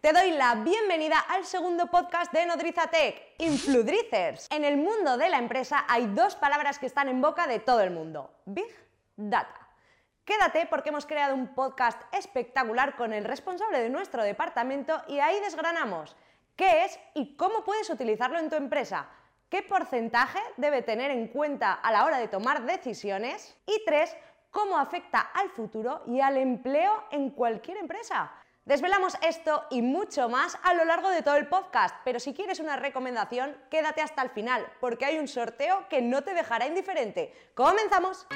Te doy la bienvenida al segundo podcast de Nodrizatec, Infludricers. En el mundo de la empresa hay dos palabras que están en boca de todo el mundo, Big Data. Quédate porque hemos creado un podcast espectacular con el responsable de nuestro departamento y ahí desgranamos qué es y cómo puedes utilizarlo en tu empresa, qué porcentaje debe tener en cuenta a la hora de tomar decisiones y tres, cómo afecta al futuro y al empleo en cualquier empresa. Desvelamos esto y mucho más a lo largo de todo el podcast, pero si quieres una recomendación, quédate hasta el final, porque hay un sorteo que no te dejará indiferente. ¡Comenzamos!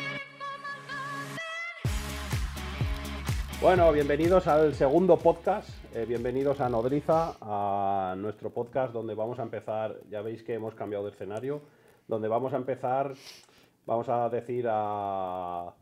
Bueno, bienvenidos al segundo podcast, eh, bienvenidos a Nodriza, a nuestro podcast donde vamos a empezar, ya veis que hemos cambiado de escenario, donde vamos a empezar, vamos a decir a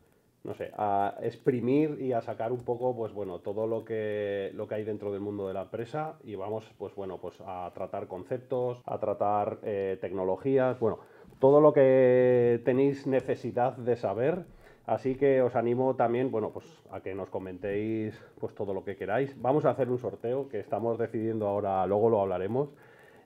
no sé, a exprimir y a sacar un poco, pues bueno, todo lo que, lo que hay dentro del mundo de la empresa y vamos, pues bueno, pues a tratar conceptos, a tratar eh, tecnologías, bueno, todo lo que tenéis necesidad de saber. Así que os animo también, bueno, pues a que nos comentéis pues todo lo que queráis. Vamos a hacer un sorteo que estamos decidiendo ahora, luego lo hablaremos.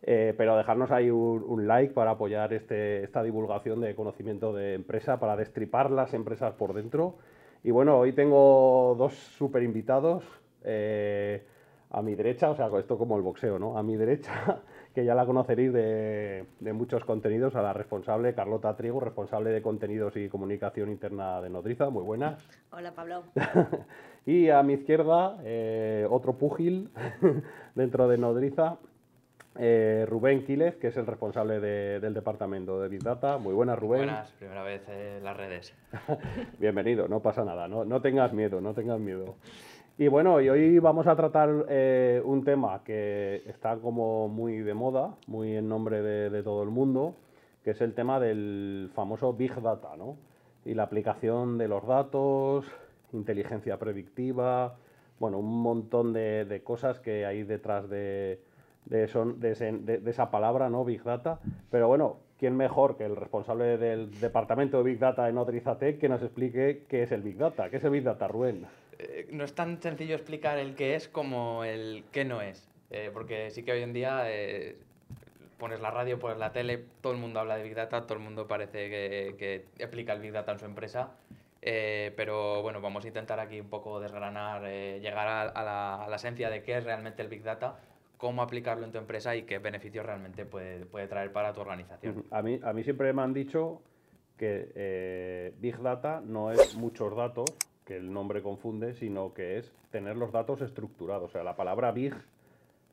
Eh, pero dejarnos ahí un, like para apoyar este, esta divulgación de conocimiento de empresa, para destripar las empresas por dentro. Y bueno, hoy tengo dos super invitados. Eh, a mi derecha, o sea, esto como el boxeo, ¿no? A mi derecha, que ya la conoceréis de, de, muchos contenidos, a la responsable Carlota Trigo, responsable de contenidos y comunicación interna de Nodriza. Muy buena. Hola, Pablo. y a mi izquierda, eh, otro púgil dentro de Nodriza, eh, Rubén Quílez, que es el responsable del departamento de Big Data. Muy buenas, Rubén. Buenas, primera vez en las redes. Bienvenido, no pasa nada, no, no, tengas miedo, no tengas miedo. Y bueno, y hoy vamos a tratar eh, un tema que está como muy de moda, muy en nombre de, de, todo el mundo, que es el tema del famoso Big Data, ¿no? Y la aplicación de los datos, inteligencia predictiva, bueno, un montón de, de cosas que hay detrás de de, esa palabra, ¿no? Big Data. Pero bueno, ¿quién mejor que el responsable del departamento de Big Data en Odrizatec que nos explique qué es el Big Data? ¿Qué es el Big Data, Rubén? Eh, no es tan sencillo explicar el qué es como el qué no es. Eh, porque sí que hoy en día eh, pones la radio, pones la tele, todo el mundo habla de Big Data, todo el mundo parece que, que aplica el Big Data en su empresa. pero bueno, vamos a intentar aquí un poco desgranar, llegar a, la, a la esencia de qué es realmente el Big Data cómo aplicarlo en tu empresa y qué beneficios realmente puede, puede traer para tu organización. A mí, a mí siempre me han dicho que eh, Big Data no es muchos datos, que el nombre confunde, sino que es tener los datos estructurados. O sea, la palabra Big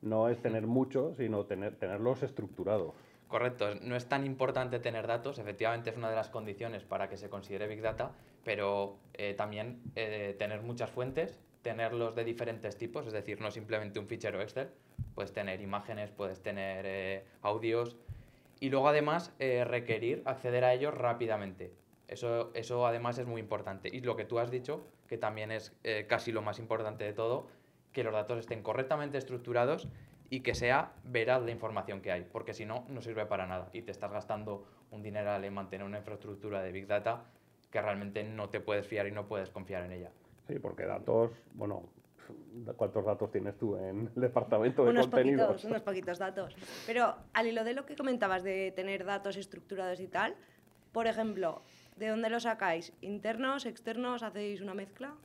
no es tener muchos, sino tener, tenerlos estructurados. Correcto, no es tan importante tener datos, efectivamente es una de las condiciones para que se considere Big Data, pero eh, también eh, tener muchas fuentes, tenerlos de diferentes tipos, es decir, no simplemente un fichero Excel, puedes tener imágenes, puedes tener eh, audios y luego además eh, requerir acceder a ellos rápidamente. Eso, eso además es muy importante. Y lo que tú has dicho, que también es eh, casi lo más importante de todo, que los datos estén correctamente estructurados y que sea veraz la información que hay, porque si no, no sirve para nada y te estás gastando un dineral en mantener una infraestructura de Big Data que realmente no te puedes fiar y no puedes confiar en ella. Sí, porque datos, bueno, ¿Cuántos datos tienes tú en el departamento de unos contenidos? Poquitos, unos poquitos datos. Pero al hilo de lo que comentabas de tener datos estructurados y tal, por ejemplo, ¿de dónde los sacáis? ¿Internos, externos? ¿Hacéis una mezcla?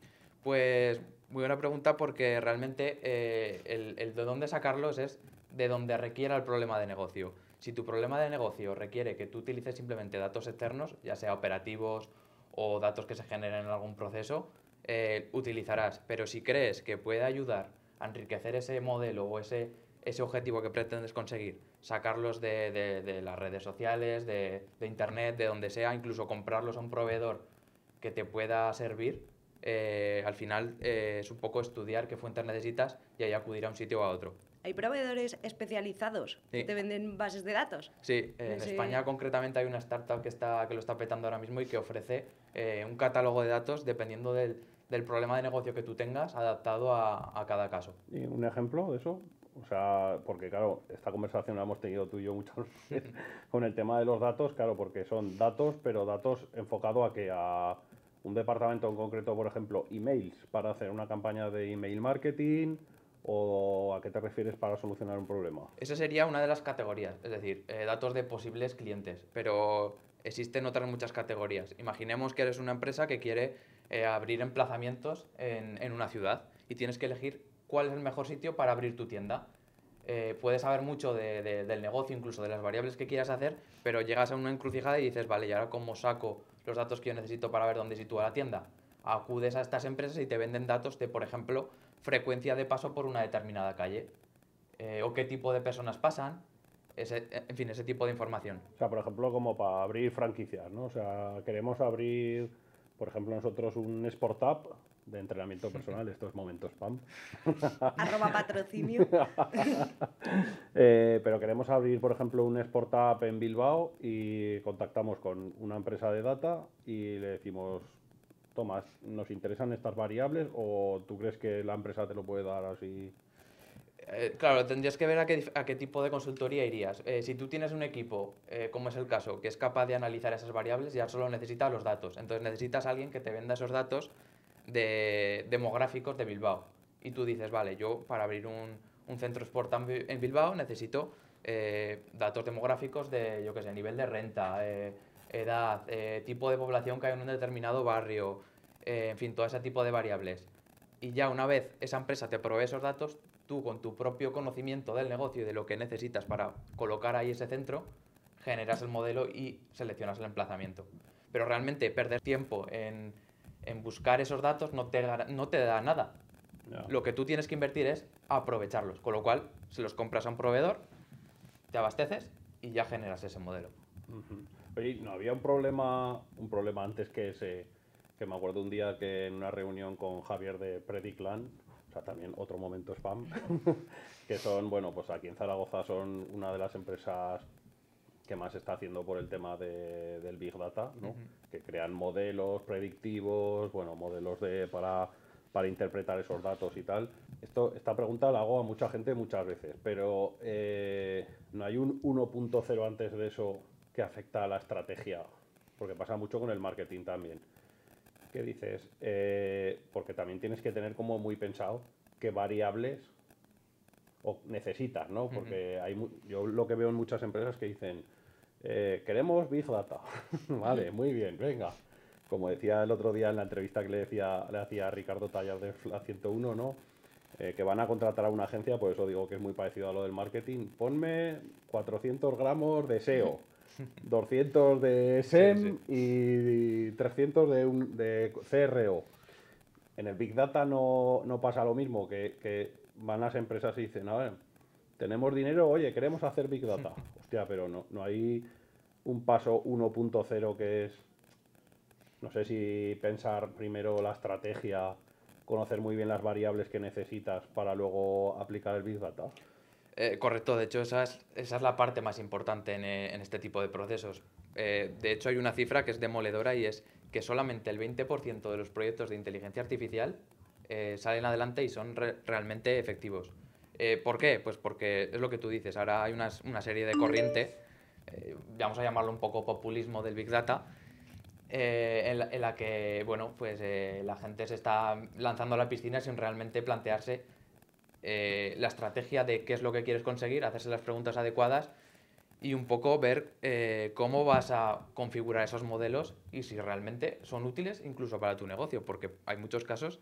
Pues muy buena pregunta porque realmente eh, el, el, de dónde sacarlos es de donde requiera el problema de negocio. Si tu problema de negocio requiere que tú utilices simplemente datos externos, ya sea operativos o datos que se generen en algún proceso, eh, utilizarás. Pero si crees que puede ayudar a enriquecer ese modelo o ese, ese objetivo que pretendes conseguir, sacarlos de, de, las redes sociales, de, de, internet, de donde sea, incluso comprarlos a un proveedor que te pueda servir, eh, al final eh, es un poco estudiar qué fuentes necesitas y ahí acudir a un sitio o a otro. ¿Hay proveedores especializados que te venden bases de datos? Sí, en España concretamente hay una startup que, está, que lo está petando ahora mismo y que ofrece un catálogo de datos dependiendo del, del problema de negocio que tú tengas adaptado a, a cada caso. ¿Y un ejemplo de eso? O sea, porque claro, esta conversación la hemos tenido tú y yo muchas veces con el tema de los datos, claro, porque son datos, pero datos enfocados a que a un departamento en concreto, por ejemplo, emails, para hacer una campaña de email marketing, ¿O a qué te refieres para solucionar un problema? Esa sería una de las categorías, es decir, eh, datos de posibles clientes, pero existen otras muchas categorías. Imaginemos que eres una empresa que quiere eh, abrir emplazamientos en, en, una ciudad y tienes que elegir cuál es el mejor sitio para abrir tu tienda. Eh, puedes saber mucho de, de, del negocio, incluso de las variables que quieras hacer, pero llegas a una encrucijada y dices, vale, ¿y ahora cómo saco los datos que yo necesito para ver dónde sitúa la tienda? Acudes a estas empresas y te venden datos de, por ejemplo, frecuencia de paso por una determinada calle, eh, o qué tipo de personas pasan, ese, en fin, ese tipo de información. O sea, por ejemplo, como para abrir franquicias, ¿no? O sea, queremos abrir, por ejemplo, nosotros un Sport App de entrenamiento personal, estos momentos spam. Arroba patrocinio. eh, pero queremos abrir, por ejemplo, un Sport App en Bilbao y contactamos con una empresa de data y le decimos, Tomás, ¿nos interesan estas variables o tú crees que la empresa te lo puede dar así? Eh, claro, tendrías que ver a qué, a qué, tipo de consultoría irías. Eh, si tú tienes un equipo, eh, como es el caso, que es capaz de analizar esas variables, ya solo necesitas los datos. Entonces necesitas a alguien que te venda esos datos de demográficos de Bilbao. Y tú dices, vale, yo para abrir un, un centro sport en Bilbao necesito datos demográficos de, yo qué sé, nivel de renta, edad, tipo de población que hay en un determinado barrio, en fin, todo ese tipo de variables. Y ya una vez esa empresa te provee esos datos, tú con tu propio conocimiento del negocio y de lo que necesitas para colocar ahí ese centro, generas el modelo y seleccionas el emplazamiento. Pero realmente perder tiempo en, en buscar esos datos no te, no te da nada. No. Lo que tú tienes que invertir es aprovecharlos, con lo cual se los compras a un proveedor, te abasteces y ya generas ese modelo. Uh -huh. Oye, ¿no había un problema, un problema antes que ese, que me acuerdo un día que en una reunión con Javier de Prediclan, o sea, también otro momento spam, que son, bueno, pues aquí en Zaragoza son una de las empresas que más está haciendo por el tema de, del Big Data, ¿no? Uh -huh. que crean modelos predictivos, bueno, modelos de, para, para interpretar esos datos y tal. Esto, esta pregunta la hago a mucha gente muchas veces, pero eh, ¿no hay un 1.0 antes de eso que afecta a la estrategia? Porque pasa mucho con el marketing también. ¿Qué dices? Eh, porque también tienes que tener como muy pensado qué variables o necesitas, ¿no? Porque hay, yo lo que veo en muchas empresas que dicen, eh, queremos Big Data. vale, muy bien, venga. Como decía el otro día en la entrevista que le, decía, le hacía a Ricardo Tallar de la 101, ¿no? Eh, que van a contratar a una agencia, por eso digo que es muy parecido a lo del marketing. Ponme 400 gramos de SEO, 200 de SEM sí, sí. y 300 de, un, de CRO. En el Big Data no, no pasa lo mismo, que, que, van las empresas y dicen, a ver, tenemos dinero, oye, queremos hacer Big Data. Hostia, pero no, no hay un paso 1.0 que es, no sé si pensar primero la estrategia, conocer muy bien las variables que necesitas para luego aplicar el Big Data. Eh, correcto, de hecho esa es, esa es, la parte más importante en, eh, en este tipo de procesos. Eh, de hecho hay una cifra que es demoledora y es que solamente el 20% de los proyectos de inteligencia artificial eh, salen adelante y son re realmente efectivos. ¿Por qué? Pues porque es lo que tú dices, ahora hay una, una serie de corriente, vamos a llamarlo un poco populismo del Big Data, en, la, en, la, que bueno, pues, eh, la gente se está lanzando a la piscina sin realmente plantearse eh, la estrategia de qué es lo que quieres conseguir, hacerse las preguntas adecuadas y un poco ver cómo vas a configurar esos modelos y si realmente son útiles incluso para tu negocio, porque hay muchos casos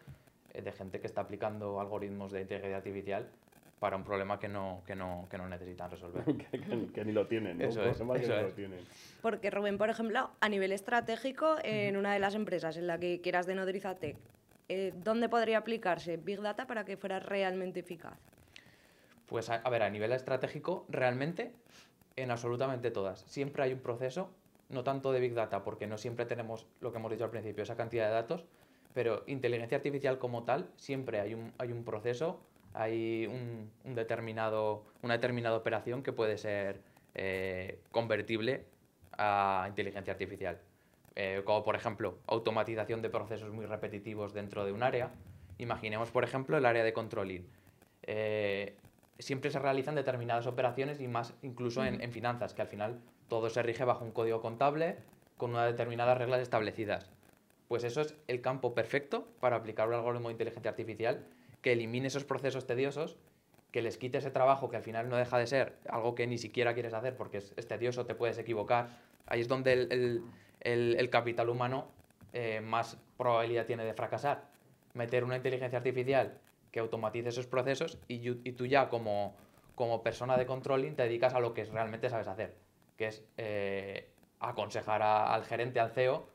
de gente que está aplicando algoritmos de inteligencia artificial para un problema que no, que no, que no necesitan resolver. que, que, que, ni lo tienen, ¿no? Eso es, eso que es. lo tienen. Porque Rubén, por ejemplo, a nivel estratégico, en una de las empresas en la que quieras de Nodrizatec, eh, ¿dónde podría aplicarse Big Data para que fuera realmente eficaz? Pues a, ver, a nivel estratégico, realmente en absolutamente todas. Siempre hay un proceso, no tanto de Big Data, porque no siempre tenemos lo que hemos dicho al principio, esa cantidad de datos, pero inteligencia artificial como tal, siempre hay un, hay un proceso hay un, un determinado, una determinada operación que puede ser eh, convertible a inteligencia artificial. Eh, como por ejemplo, automatización de procesos muy repetitivos dentro de un área. Imaginemos, por ejemplo, el área de controlling. Eh, siempre se realizan determinadas operaciones y más incluso en, en finanzas, que al final todo se rige bajo un código contable con unas determinadas reglas establecidas. Pues eso es el campo perfecto para aplicar un algoritmo de inteligencia artificial que elimine esos procesos tediosos, que les quite ese trabajo que al final no deja de ser algo que ni siquiera quieres hacer porque es, es tedioso, te puedes equivocar. Ahí es donde el, el- el- el capital humano eh, más probabilidad tiene de fracasar. Meter una inteligencia artificial que automatice esos procesos y, y tú ya como, como persona de controlling te dedicas a lo que realmente sabes hacer, que es eh, aconsejar al gerente, al CEO,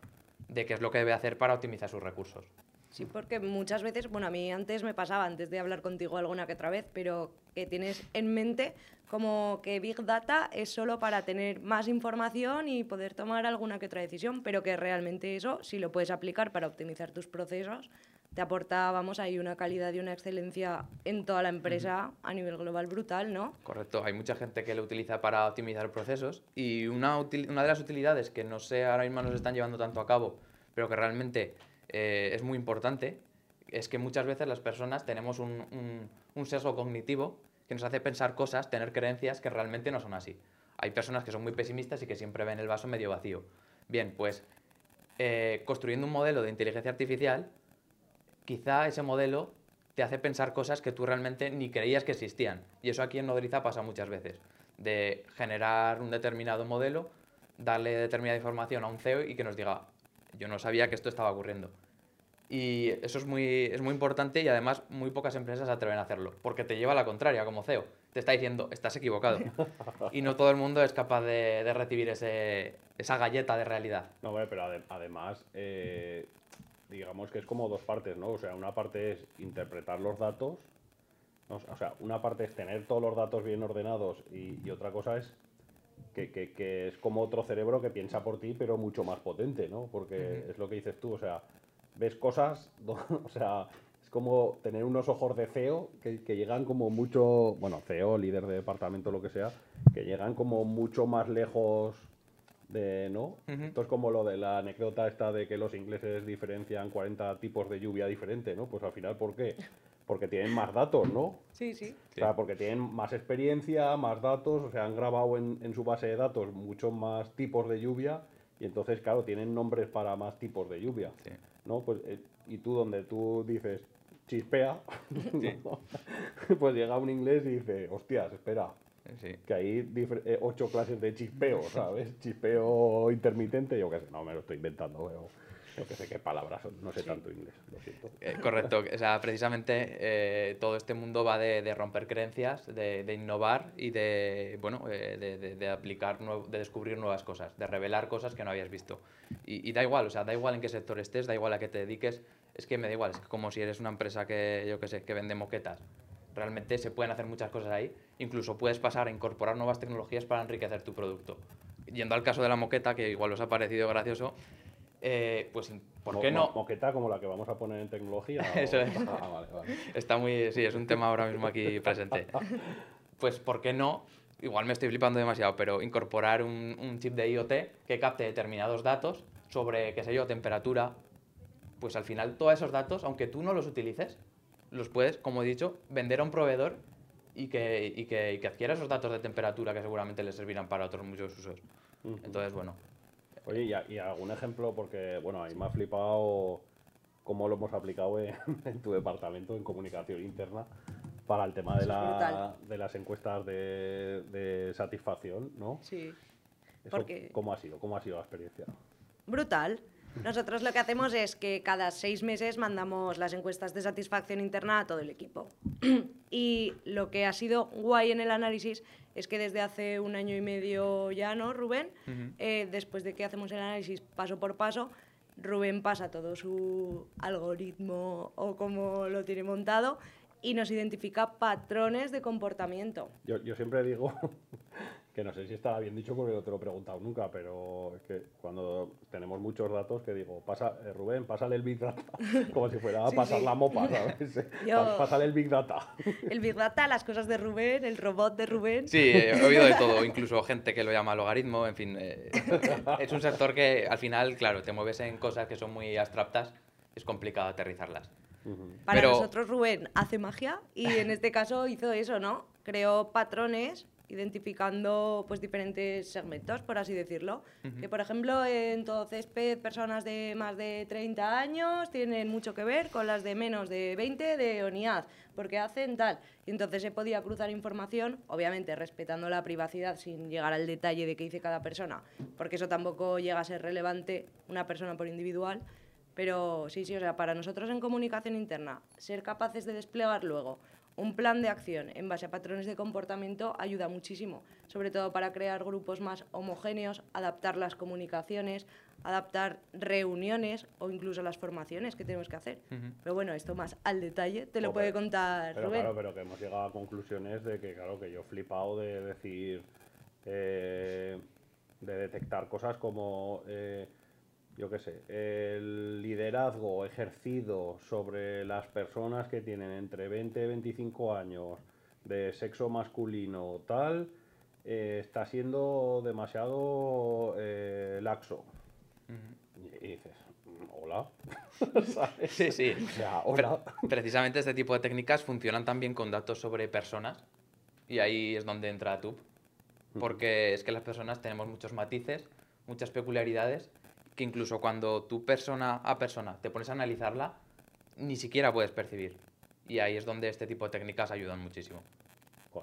de qué es lo que debe hacer para optimizar sus recursos. Sí, porque muchas veces, bueno, a mí antes me pasaba, antes de hablar contigo alguna que otra vez, pero que tienes en mente como que Big Data es solo para tener más información y poder tomar alguna que otra decisión, pero que realmente eso, si lo puedes aplicar para optimizar tus procesos, te aporta, vamos, ahí una calidad y una excelencia en toda la empresa a nivel global brutal, ¿no? Correcto, hay mucha gente que lo utiliza para optimizar procesos y una, una de las utilidades que no sé ahora mismo no se están llevando tanto a cabo, pero que realmente eh, es muy importante, es que muchas veces las personas tenemos un, un- sesgo cognitivo que nos hace pensar cosas, tener creencias que realmente no son así. Hay personas que son muy pesimistas y que siempre ven el vaso medio vacío. Bien, pues eh, construyendo un modelo de inteligencia artificial, quizá ese modelo te hace pensar cosas que tú realmente ni creías que existían. Y eso aquí en Nodriza pasa muchas veces, de generar un determinado modelo, darle determinada información a un CEO y que nos diga, yo no sabía que esto estaba ocurriendo. Y eso es muy, es muy importante y además muy pocas empresas se atreven a hacerlo, porque te lleva a la contraria como CEO. Te está diciendo, estás equivocado. Y no todo el mundo es capaz de, de recibir ese, esa galleta de realidad. No, hombre, pero ade- además, eh, digamos que es como dos partes, ¿no? O sea, una parte es interpretar los datos, ¿no? o sea, una parte es tener todos los datos bien ordenados y, y otra cosa es que, que- que es como otro cerebro que piensa por ti, pero mucho más potente, ¿no? Porque es lo que dices tú, o sea, ves cosas, o sea, es como tener unos ojos de CEO que, que llegan como mucho, bueno, CEO, líder de departamento, lo que sea, que llegan como mucho más lejos de, ¿no? Esto es como lo de la anécdota esta de que los ingleses diferencian 40 tipos de lluvia diferente, ¿no? Pues al final, ¿por qué? Porque tienen más datos, ¿no? Sí, sí. O sea, porque tienen más experiencia, más datos, o sea, han grabado en, en su base de datos muchos más tipos de lluvia y entonces, claro, tienen nombres para más tipos de lluvia, Sí. ¿no? Pues, eh, y tú donde tú dices chispea, ¿no? pues llega un inglés y dice, hostias, espera, Sí. que hay eh, ocho clases de chispeo, ¿sabes? Chispeo intermitente, yo qué sé, no me lo estoy inventando, pero yo qué sé qué palabras no sé tanto inglés, lo siento. Eh, correcto, o sea, precisamente eh, todo este mundo va de, de romper creencias, de, de innovar y de, bueno, eh, de, de- aplicar, de descubrir nuevas cosas, de revelar cosas que no habías visto. Y, y da igual, o sea, da igual en qué sector estés, da igual a qué te dediques, es que me da igual, es como si eres una empresa que, yo qué sé, que vende moquetas. Realmente se pueden hacer muchas cosas ahí, incluso puedes pasar a incorporar nuevas tecnologías para enriquecer tu producto. Yendo al caso de la moqueta, que igual os ha parecido gracioso, eh, pues, ¿por qué no? Moqueta como la que vamos a poner en tecnología. o- Eso es. Ah, vale, vale. Está muy, sí, es un tema ahora mismo aquí presente. Pues, ¿por qué no? Igual me estoy flipando demasiado, pero incorporar un, un chip de IoT que capte determinados datos sobre, qué sé yo, temperatura. Pues al final, todos esos datos, aunque tú no los utilices, los puedes, como he dicho, vender a un proveedor y que, y que, y que adquiera esos datos de temperatura que seguramente les servirán para otros muchos usos. Entonces, bueno, Oye, ¿y, a- y algún ejemplo? Porque, bueno, ahí me ha flipado cómo lo hemos aplicado en, en tu departamento en comunicación interna para el tema de, la- de las encuestas de, de satisfacción, ¿no? Sí. Eso, Porque- ¿Cómo ha sido? ¿Cómo ha sido la experiencia? Brutal. Nosotros lo que hacemos es que cada seis meses mandamos las encuestas de satisfacción interna a todo el equipo. y lo que ha sido guay en el análisis es que desde hace un año y medio ya, ¿no, Rubén? Eh, después de que hacemos el análisis paso por paso, Rubén pasa todo su algoritmo o cómo lo tiene montado y nos identifica patrones de comportamiento. Yo, yo siempre digo que no sé si estará bien dicho porque no te lo he preguntado nunca, pero es que cuando tenemos muchos datos que digo, pasa, eh, Rubén, pásale el Big Data, como si fuera a Sí, pasar sí. la mopa, ¿sabes? Yo- Pásale el Big Data. El Big Data, las cosas de Rubén, el robot de Rubén. Sí, eh, he oído de todo, incluso gente que lo llama logaritmo, en fin. eh, es un sector que al final, claro, te mueves en cosas que son muy abstractas, es complicado aterrizarlas. Para Pero- nosotros Rubén hace magia y en este caso hizo eso, ¿no? Creó patrones identificando pues diferentes segmentos, por así decirlo. Que por ejemplo en todo césped personas de más de 30 años tienen mucho que ver con las de menos de 20 de ONIAD, porque hacen tal. Y entonces se podía cruzar información, obviamente respetando la privacidad sin llegar al detalle de qué dice cada persona, porque eso tampoco llega a ser relevante una persona por individual. Pero sí, sí, o sea, para nosotros en comunicación interna, ser capaces de desplegar luego un plan de acción en base a patrones de comportamiento ayuda muchísimo, sobre todo para crear grupos más homogéneos, adaptar las comunicaciones, adaptar reuniones o incluso las formaciones que tenemos que hacer. Pero bueno, esto más al detalle te lo puede contar pero Rubén. Claro, pero que hemos llegado a conclusiones de que, claro, que yo he flipado de decir, eh, de detectar cosas como... Eh, yo qué sé, el liderazgo ejercido sobre las personas que tienen entre 20 y 25 años de sexo masculino tal, eh, está siendo demasiado eh, laxo. Y dices, hola. Sí, sí. O sea, hola. Precisamente este tipo de técnicas funcionan también con datos sobre personas y ahí es donde entra TUP. Porque es que las personas tenemos muchos matices, muchas peculiaridades que incluso cuando tú persona a persona te pones a analizarla, ni siquiera puedes percibir. Y ahí es donde este tipo de técnicas ayudan muchísimo.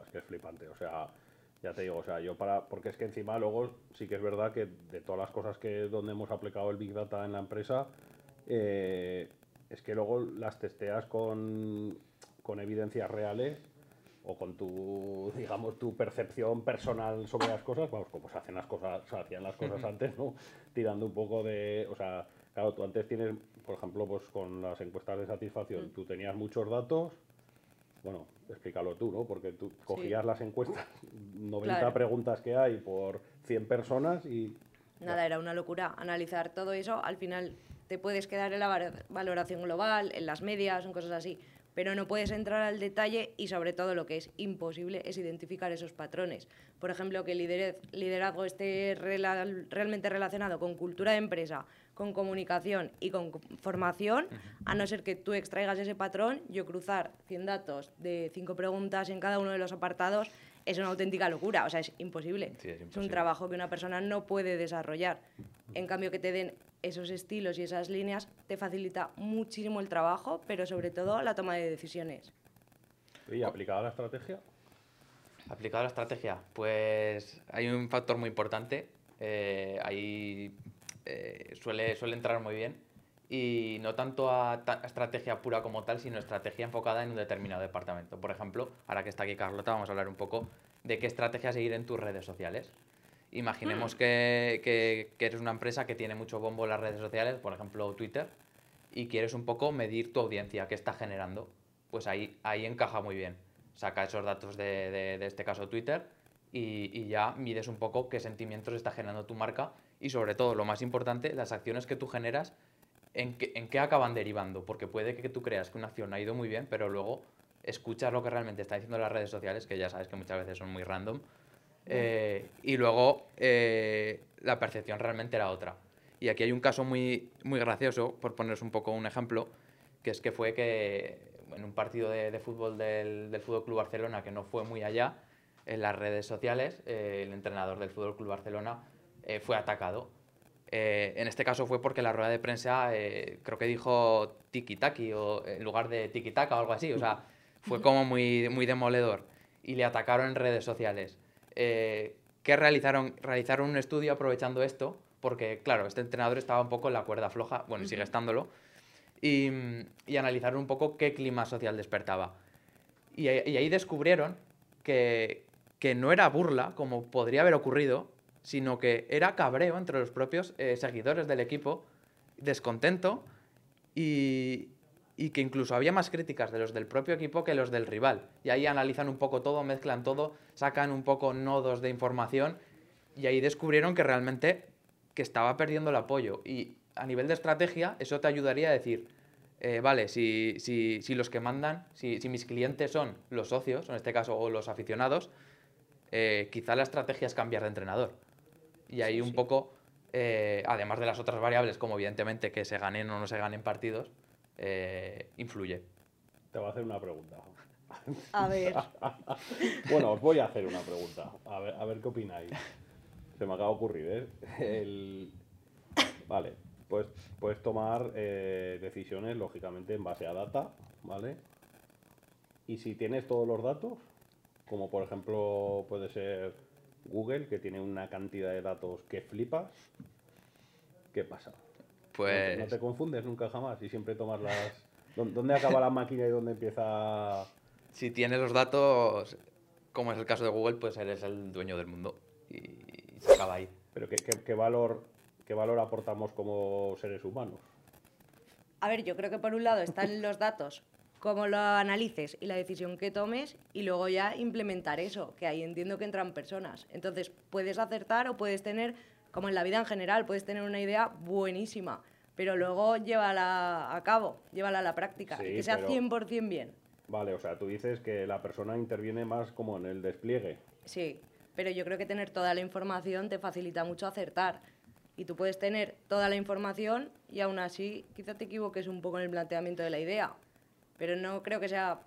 Es que es flipante, o sea, ya te digo, o sea, yo para, porque es que encima luego sí que es verdad que de todas las cosas que donde hemos aplicado el Big Data en la empresa, eh, es que luego las testeas con, con evidencias reales o con tu, digamos, tu percepción personal sobre las cosas, vamos, como se hacen las cosas, se hacían las cosas antes, ¿no? Tirando un poco de, o sea, claro, tú antes tienes, por ejemplo, pues con las encuestas de satisfacción, tú tenías muchos datos, bueno, explícalo tú, ¿no? Porque tú cogías las encuestas, 90 Claro. preguntas que hay por 100 personas y... Nada, era una locura. Analizar todo eso, al final te puedes quedar en la valoración global, en las medias, en cosas así, pero no puedes entrar al detalle y sobre todo lo que es imposible es identificar esos patrones. Por ejemplo, que el liderazgo esté rela- realmente relacionado con cultura de empresa, con comunicación y con co- formación, a no ser que tú extraigas ese patrón, yo cruzar 100 datos de 5 preguntas en cada uno de los apartados es una auténtica locura, o sea, es imposible. Sí, es es un imposible. trabajo que una persona no puede desarrollar. En cambio, que te den esos estilos y esas líneas te facilita muchísimo el trabajo, pero sobre todo la toma de decisiones. ¿Y aplicada la estrategia? Aplicado a la estrategia, pues hay un factor muy importante. eh, ahí eh, suele, suele entrar muy bien. Y no tanto a ta- estrategia pura como tal, sino estrategia enfocada en un determinado departamento. Por ejemplo, ahora que está aquí Carlota, vamos a hablar un poco de qué estrategia seguir en tus redes sociales. Imaginemos que, que- que eres una empresa que tiene mucho bombo en las redes sociales, por ejemplo Twitter, y quieres un poco medir tu audiencia, qué está generando. Pues ahí, ahí encaja muy bien. Saca esos datos de, de- de este caso Twitter y, y ya mides un poco qué sentimientos está generando tu marca y sobre todo, lo más importante, las acciones que tú generas, en qué, en qué acaban derivando. Porque puede que tú creas que una acción ha ido muy bien, pero luego escuchas lo que realmente está diciendo las redes sociales, que ya sabes que muchas veces son muy random, eh, y luego eh, la percepción realmente era otra. Y aquí hay un caso muy, muy gracioso, por poneros un poco un ejemplo, que es que fue que en un partido de, de fútbol del, del Fútbol Club Barcelona, que no fue muy allá, en las redes sociales, eh, el entrenador del Fútbol Club Barcelona eh, fue atacado. Eh, en este caso fue porque la rueda de prensa eh, creo que dijo tiki-taki o en lugar de tiki-taka o algo así. O sea, fue como muy, muy demoledor. Y le atacaron en redes sociales. Eh, ¿Qué realizaron? Realizaron un estudio aprovechando esto, porque claro, este entrenador estaba un poco en la cuerda floja, bueno, sigue estándolo, y, y analizaron un poco qué clima social despertaba. Y, ahí- y ahí descubrieron que, que no era burla, como podría haber ocurrido, sino que era cabreo entre los propios eh, seguidores del equipo, descontento, y, y que incluso había más críticas de los del propio equipo que los del rival. Y ahí analizan un poco todo, mezclan todo, sacan un poco nodos de información, y ahí descubrieron que realmente que estaba perdiendo el apoyo. Y a nivel de estrategia, eso te ayudaría a decir, eh, vale, si, si, si los que mandan, si, si mis clientes son los socios, en este caso, o los aficionados, eh, quizá la estrategia es cambiar de entrenador. Y ahí un poco, eh, además de las otras variables, como evidentemente que se ganen o no se ganen partidos, eh, influye. Te voy a hacer una pregunta. A ver, Bueno, os voy a hacer una pregunta. A ver, a ver qué opináis. Se me acaba de ocurrir, ¿eh? El- Vale, pues puedes tomar eh, decisiones, lógicamente, en base a data, ¿vale? Y si tienes todos los datos, como por ejemplo puede ser Google, que tiene una cantidad de datos que flipas, ¿qué pasa? ¿No te- Pues ¿No te confundes nunca jamás y siempre tomas las... ¿Dó- ¿Dónde acaba la máquina y dónde empieza...? si tienes los datos, como es el caso de Google, pues eres el dueño del mundo. Y se acaba ahí. Pero ¿qué, qué- qué valor, ¿qué valor aportamos como seres humanos? a ver, yo creo que por un lado están los datos, cómo lo analices y la decisión que tomes, y luego ya implementar eso, que ahí entiendo que entran personas. Entonces, puedes acertar o puedes tener, como en la vida en general, puedes tener una idea buenísima, pero luego llévala a cabo, llévala a la práctica, Sí, y que sea pero- 100% bien. Vale, o sea, tú dices que la persona interviene más como en el despliegue. Sí, pero yo creo que tener toda la información te facilita mucho acertar. Y tú puedes tener toda la información y aún así quizá te equivoques un poco en el planteamiento de la idea. Pero no creo que sea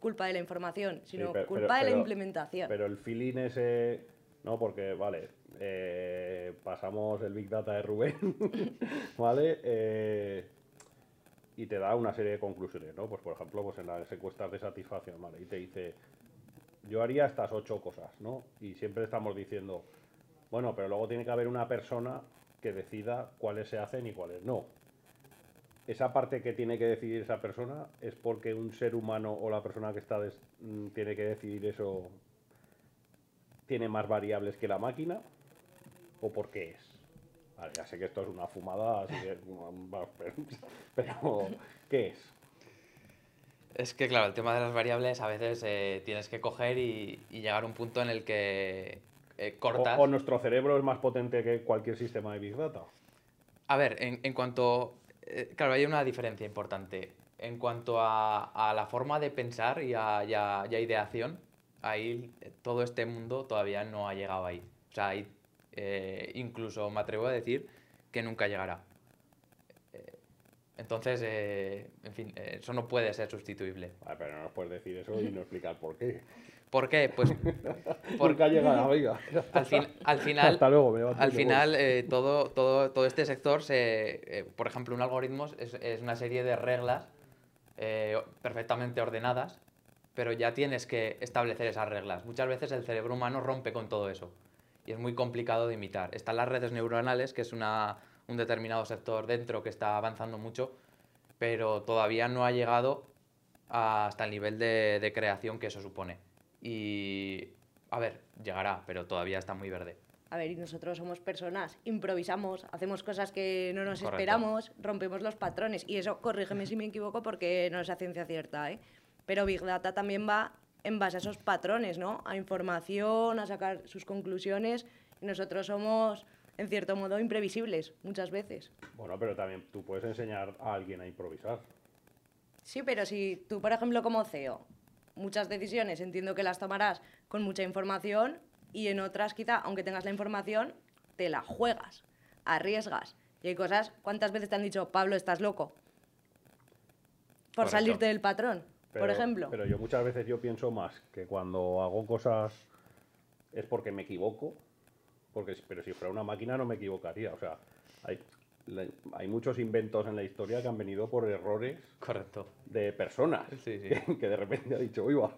culpa de la información, Sí, sino pero- culpa pero- de la pero- implementación. Pero el feeling ese... No, porque, vale, eh, pasamos el Big Data de Rubén, ¿vale? Eh, y te da una serie de conclusiones, ¿no? Pues, por ejemplo, pues en las encuestas de satisfacción, ¿vale? Y te dice, yo haría estas ocho cosas, ¿no? Y siempre estamos diciendo, bueno, pero luego tiene que haber una persona que decida cuáles se hacen y cuáles no. Esa parte que tiene que decidir esa persona es porque un ser humano o la persona que está mm, tiene que decidir eso tiene más variables que la máquina o por qué es. Vale, ya sé que esto es una fumada, así que pero, ¿qué es? Es que, claro, el tema de las variables a veces eh, tienes que coger y, y llegar a un punto en el que eh, cortas. o nuestro cerebro es más potente que cualquier sistema de Big Data. A ver, en, en cuanto. eh, claro, hay una diferencia importante. En cuanto a, a la forma de pensar y a, y a- y a ideación, ahí todo este mundo todavía no ha llegado ahí. O sea, ahí, eh, incluso me atrevo a decir que nunca llegará. Eh, Entonces, eh, en fin, eso no puede ser sustituible. Vale, pero no nos puedes decir eso y no explicar por qué. ¿Por qué? Pues por- Nunca llega, venga. al, fin- al final, Hasta luego, me al final eh, todo, todo, todo este sector, se, eh, por ejemplo, un algoritmo es, es una serie de reglas perfectamente ordenadas, pero ya tienes que establecer esas reglas. Muchas veces el cerebro humano rompe con todo eso y es muy complicado de imitar. Están las redes neuronales, que es una, un determinado sector dentro que está avanzando mucho, pero todavía no ha llegado hasta el nivel de, de creación que eso supone. Y, a ver, llegará, pero todavía está muy verde. A ver, y nosotros somos personas, improvisamos, hacemos cosas que no nos Correcto. esperamos, rompemos los patrones. Y eso, corrígeme si me equivoco, porque no es a ciencia cierta, ¿eh? Pero Big Data también va en base a esos patrones, ¿no? A información, a sacar sus conclusiones. Y nosotros somos, en cierto modo, imprevisibles, muchas veces. Bueno, pero también tú puedes enseñar a alguien a improvisar. Sí, pero si tú, por ejemplo, como CEO, muchas decisiones entiendo que las tomarás con mucha información y en otras quizá, aunque tengas la información, te la juegas, arriesgas. Y hay cosas, ¿cuántas veces te han dicho, Pablo, estás loco? Por Correcto. salirte del patrón, por Pero- ejemplo. Pero yo muchas veces yo pienso más que cuando hago cosas es porque me equivoco, porque pero si fuera una máquina no me equivocaría. O sea, hay, hay muchos inventos en la historia que han venido por errores Correcto. de personas Sí, sí. Que, que de repente ha dicho, uy, va,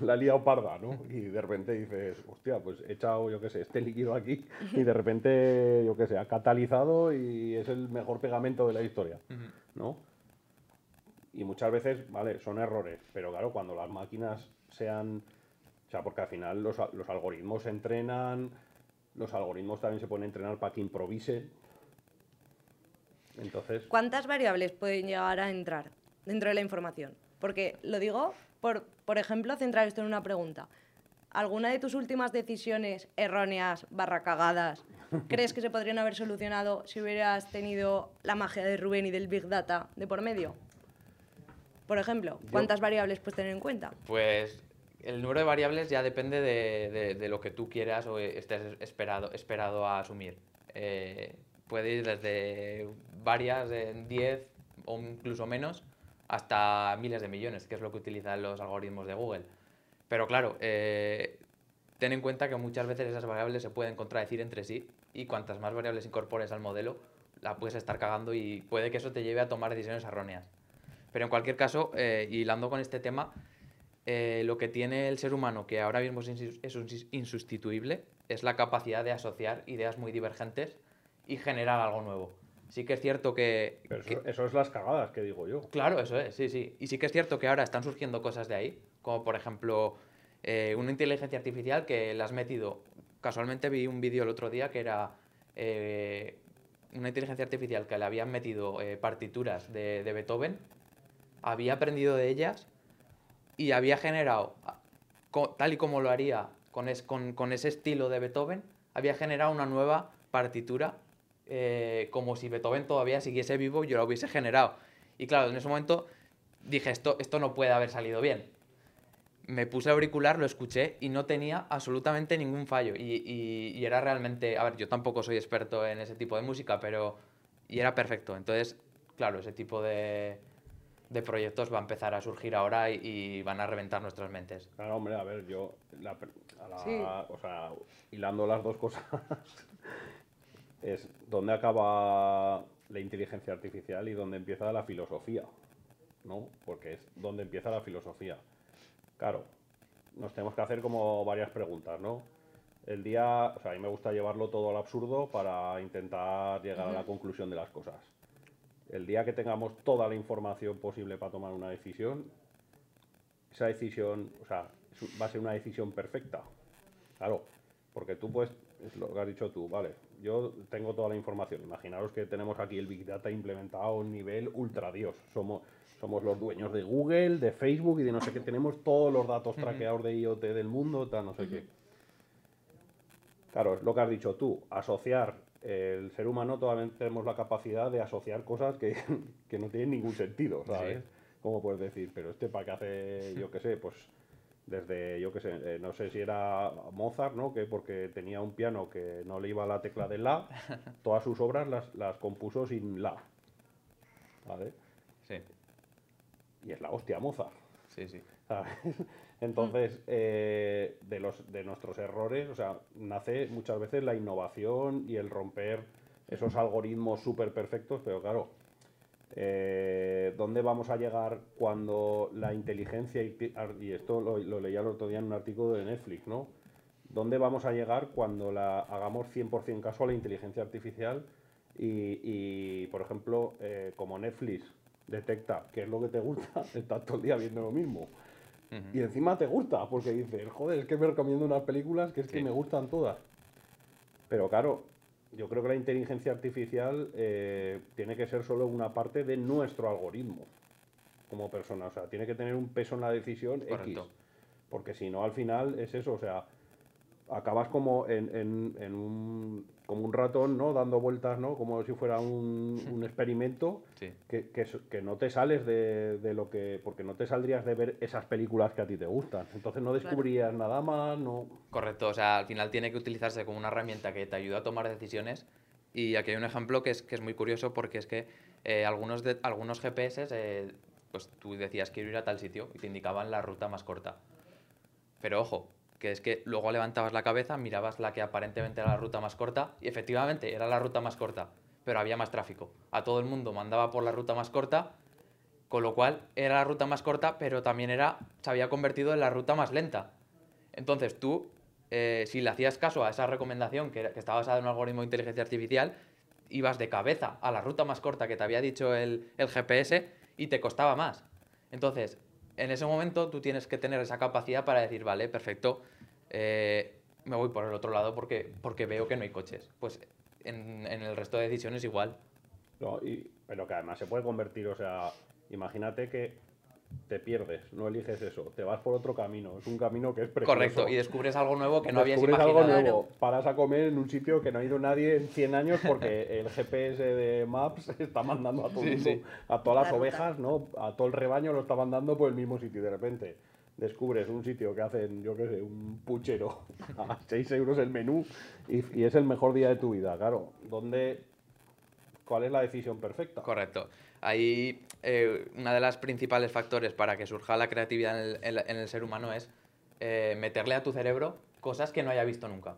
la he liado parda, ¿no? Y de repente dices, hostia, pues he echado, yo qué sé, este líquido aquí y de repente, yo qué sé, ha catalizado y es el mejor pegamento de la historia, ¿no? Y muchas veces, vale, son errores, pero claro, cuando las máquinas sean, o sea, porque al final los, los algoritmos se entrenan, los algoritmos también se pueden entrenar para que improvisen. Entonces, ¿Cuántas variables pueden llegar a entrar dentro de la información? Porque lo digo por, por ejemplo, centrar esto en una pregunta. ¿Alguna de tus últimas decisiones erróneas, barra cagadas, crees que se podrían haber solucionado si hubieras tenido la magia de Rubén y del Big Data de por medio? Por ejemplo, ¿cuántas variables puedes tener en cuenta? Pues el número de variables ya depende de, de- de lo que tú quieras o estés esperado, esperado a asumir. Eh, puede ir desde varias, en 10 o incluso menos, hasta miles de millones, que es lo que utilizan los algoritmos de Google. Pero claro, eh, ten en cuenta que muchas veces esas variables se pueden contradecir entre sí y cuantas más variables incorpores al modelo, la puedes estar cagando y puede que eso te lleve a tomar decisiones erróneas. Pero en cualquier caso, eh, hilando con este tema, eh, lo que tiene el ser humano, que ahora mismo es insustituible, es la capacidad de asociar ideas muy divergentes y generar algo nuevo. Sí que es cierto que... Pero que- eso, es las cagadas que digo yo. Claro, eso es, sí, sí. Y sí que es cierto que ahora están surgiendo cosas de ahí, como por ejemplo eh, una inteligencia artificial que la has metido. Casualmente vi un vídeo el otro día que era eh, una inteligencia artificial que le habían metido eh, partituras de, de Beethoven, había aprendido de ellas y había generado, tal y como lo haría con, es- con- con ese estilo de Beethoven, había generado una nueva partitura eh, como si Beethoven todavía siguiese vivo y yo la hubiese generado. Y claro, en ese momento dije, esto, esto no puede haber salido bien. Me puse auricular, lo escuché y no tenía absolutamente ningún fallo. Y- y era realmente, a ver, yo tampoco soy experto en ese tipo de música, pero... Y era perfecto. Entonces, claro, ese tipo de, de proyectos va a empezar a surgir ahora y, y van a reventar nuestras mentes. Claro, hombre, a ver, yo, la a la- Sí. o sea, hilando las dos cosas, es dónde acaba la inteligencia artificial y dónde empieza la filosofía, ¿no? Porque es donde empieza la filosofía. Claro, nos tenemos que hacer como varias preguntas, ¿no? El día, o sea, a mí me gusta llevarlo todo al absurdo para intentar llegar a la conclusión de las cosas. El día que tengamos toda la información posible para tomar una decisión, esa decisión, o sea, va a ser una decisión perfecta. Claro, porque tú puedes, es lo que has dicho tú, vale, yo tengo toda la información. Imaginaros que tenemos aquí el Big Data implementado a un nivel ultra Dios. Somos, somos los dueños de Google, de Facebook y de no sé qué. Tenemos todos los datos traqueados de IoT del mundo, tal, no sé qué. Claro, es lo que has dicho tú, asociar. El ser humano todavía tenemos la capacidad de asociar cosas que, que no tienen ningún sentido, ¿sabes? Sí. ¿Cómo puedes decir? Pero este para qué hace, yo qué sé, pues desde, yo qué sé, eh, no sé si era Mozart, ¿no? Que porque tenía un piano que no le iba a la tecla de la, todas sus obras las, las compuso sin la. ¿Vale? Sí, Y es la hostia Mozart. sí, sí. ¿sabes? Entonces, eh, de, los, de nuestros errores, o sea, nace muchas veces la innovación y el romper esos algoritmos súper perfectos, pero claro, eh, ¿dónde vamos a llegar cuando la inteligencia, y, esto lo, lo leía el otro día en un artículo de Netflix, ¿no? ¿Dónde vamos a llegar cuando la hagamos 100% caso a la inteligencia artificial y, y, por ejemplo, eh, como Netflix detecta qué es lo que te gusta, estás todo el día viendo lo mismo. Y encima te gusta, porque dices, joder, es que me recomiendo unas películas que es que me gustan todas. Pero claro, yo creo que la inteligencia artificial eh, tiene que ser solo una parte de nuestro algoritmo como persona. O sea, tiene que tener un peso en la decisión X. Porque si no, al final es eso, o sea, acabas como en, en- en un, como un ratón, ¿no? Dando vueltas, ¿no? Como si fuera un, un experimento Sí. que, que que no te sales de, de lo que... Porque no te saldrías de ver esas películas que a ti te gustan. Entonces no descubrirías nada más, no... Correcto, o sea, al final tiene que utilizarse como una herramienta que te ayuda a tomar decisiones. Y aquí hay un ejemplo que es, que es muy curioso porque es que eh, algunos, de, algunos GPS, eh, pues tú decías quiero ir a tal sitio y te indicaban la ruta más corta. Pero ojo, que es que luego levantabas la cabeza, mirabas la que aparentemente era la ruta más corta y efectivamente era la ruta más corta, pero había más tráfico. A todo el mundo mandaba por la ruta más corta, con lo cual era la ruta más corta, pero también era, se había convertido en la ruta más lenta. Entonces tú, eh, si le hacías caso a esa recomendación que, está basada en un algoritmo de inteligencia artificial, ibas de cabeza a la ruta más corta que te había dicho el, el GPS y te costaba más. Entonces, en ese momento tú tienes que tener esa capacidad para decir, vale, perfecto, eh, me voy por el otro lado porque, porque veo que no hay coches. Pues en, en el resto de decisiones igual. No, y, pero que además se puede convertir, o sea, imagínate que te pierdes, no eliges eso, te vas por otro camino, es un camino que es precioso. Correcto, y descubres algo nuevo que no habías Descubres imaginado. algo nuevo, paras a comer en un sitio que no ha ido nadie en 100 años porque el GPS de Maps está mandando a todo Sí, mundo, sí. a todas las ruta. ovejas, ¿no? A todo el rebaño lo está mandando por el mismo sitio y de repente descubres un sitio que hacen, yo qué sé, un puchero a 6 euros el menú y, es el mejor día de tu vida, claro. ¿Dónde, cuál es la decisión perfecta. Correcto. Ahí eh, una de las principales factores para que surja la creatividad en el, en el ser humano es eh, meterle a tu cerebro cosas que no haya visto nunca.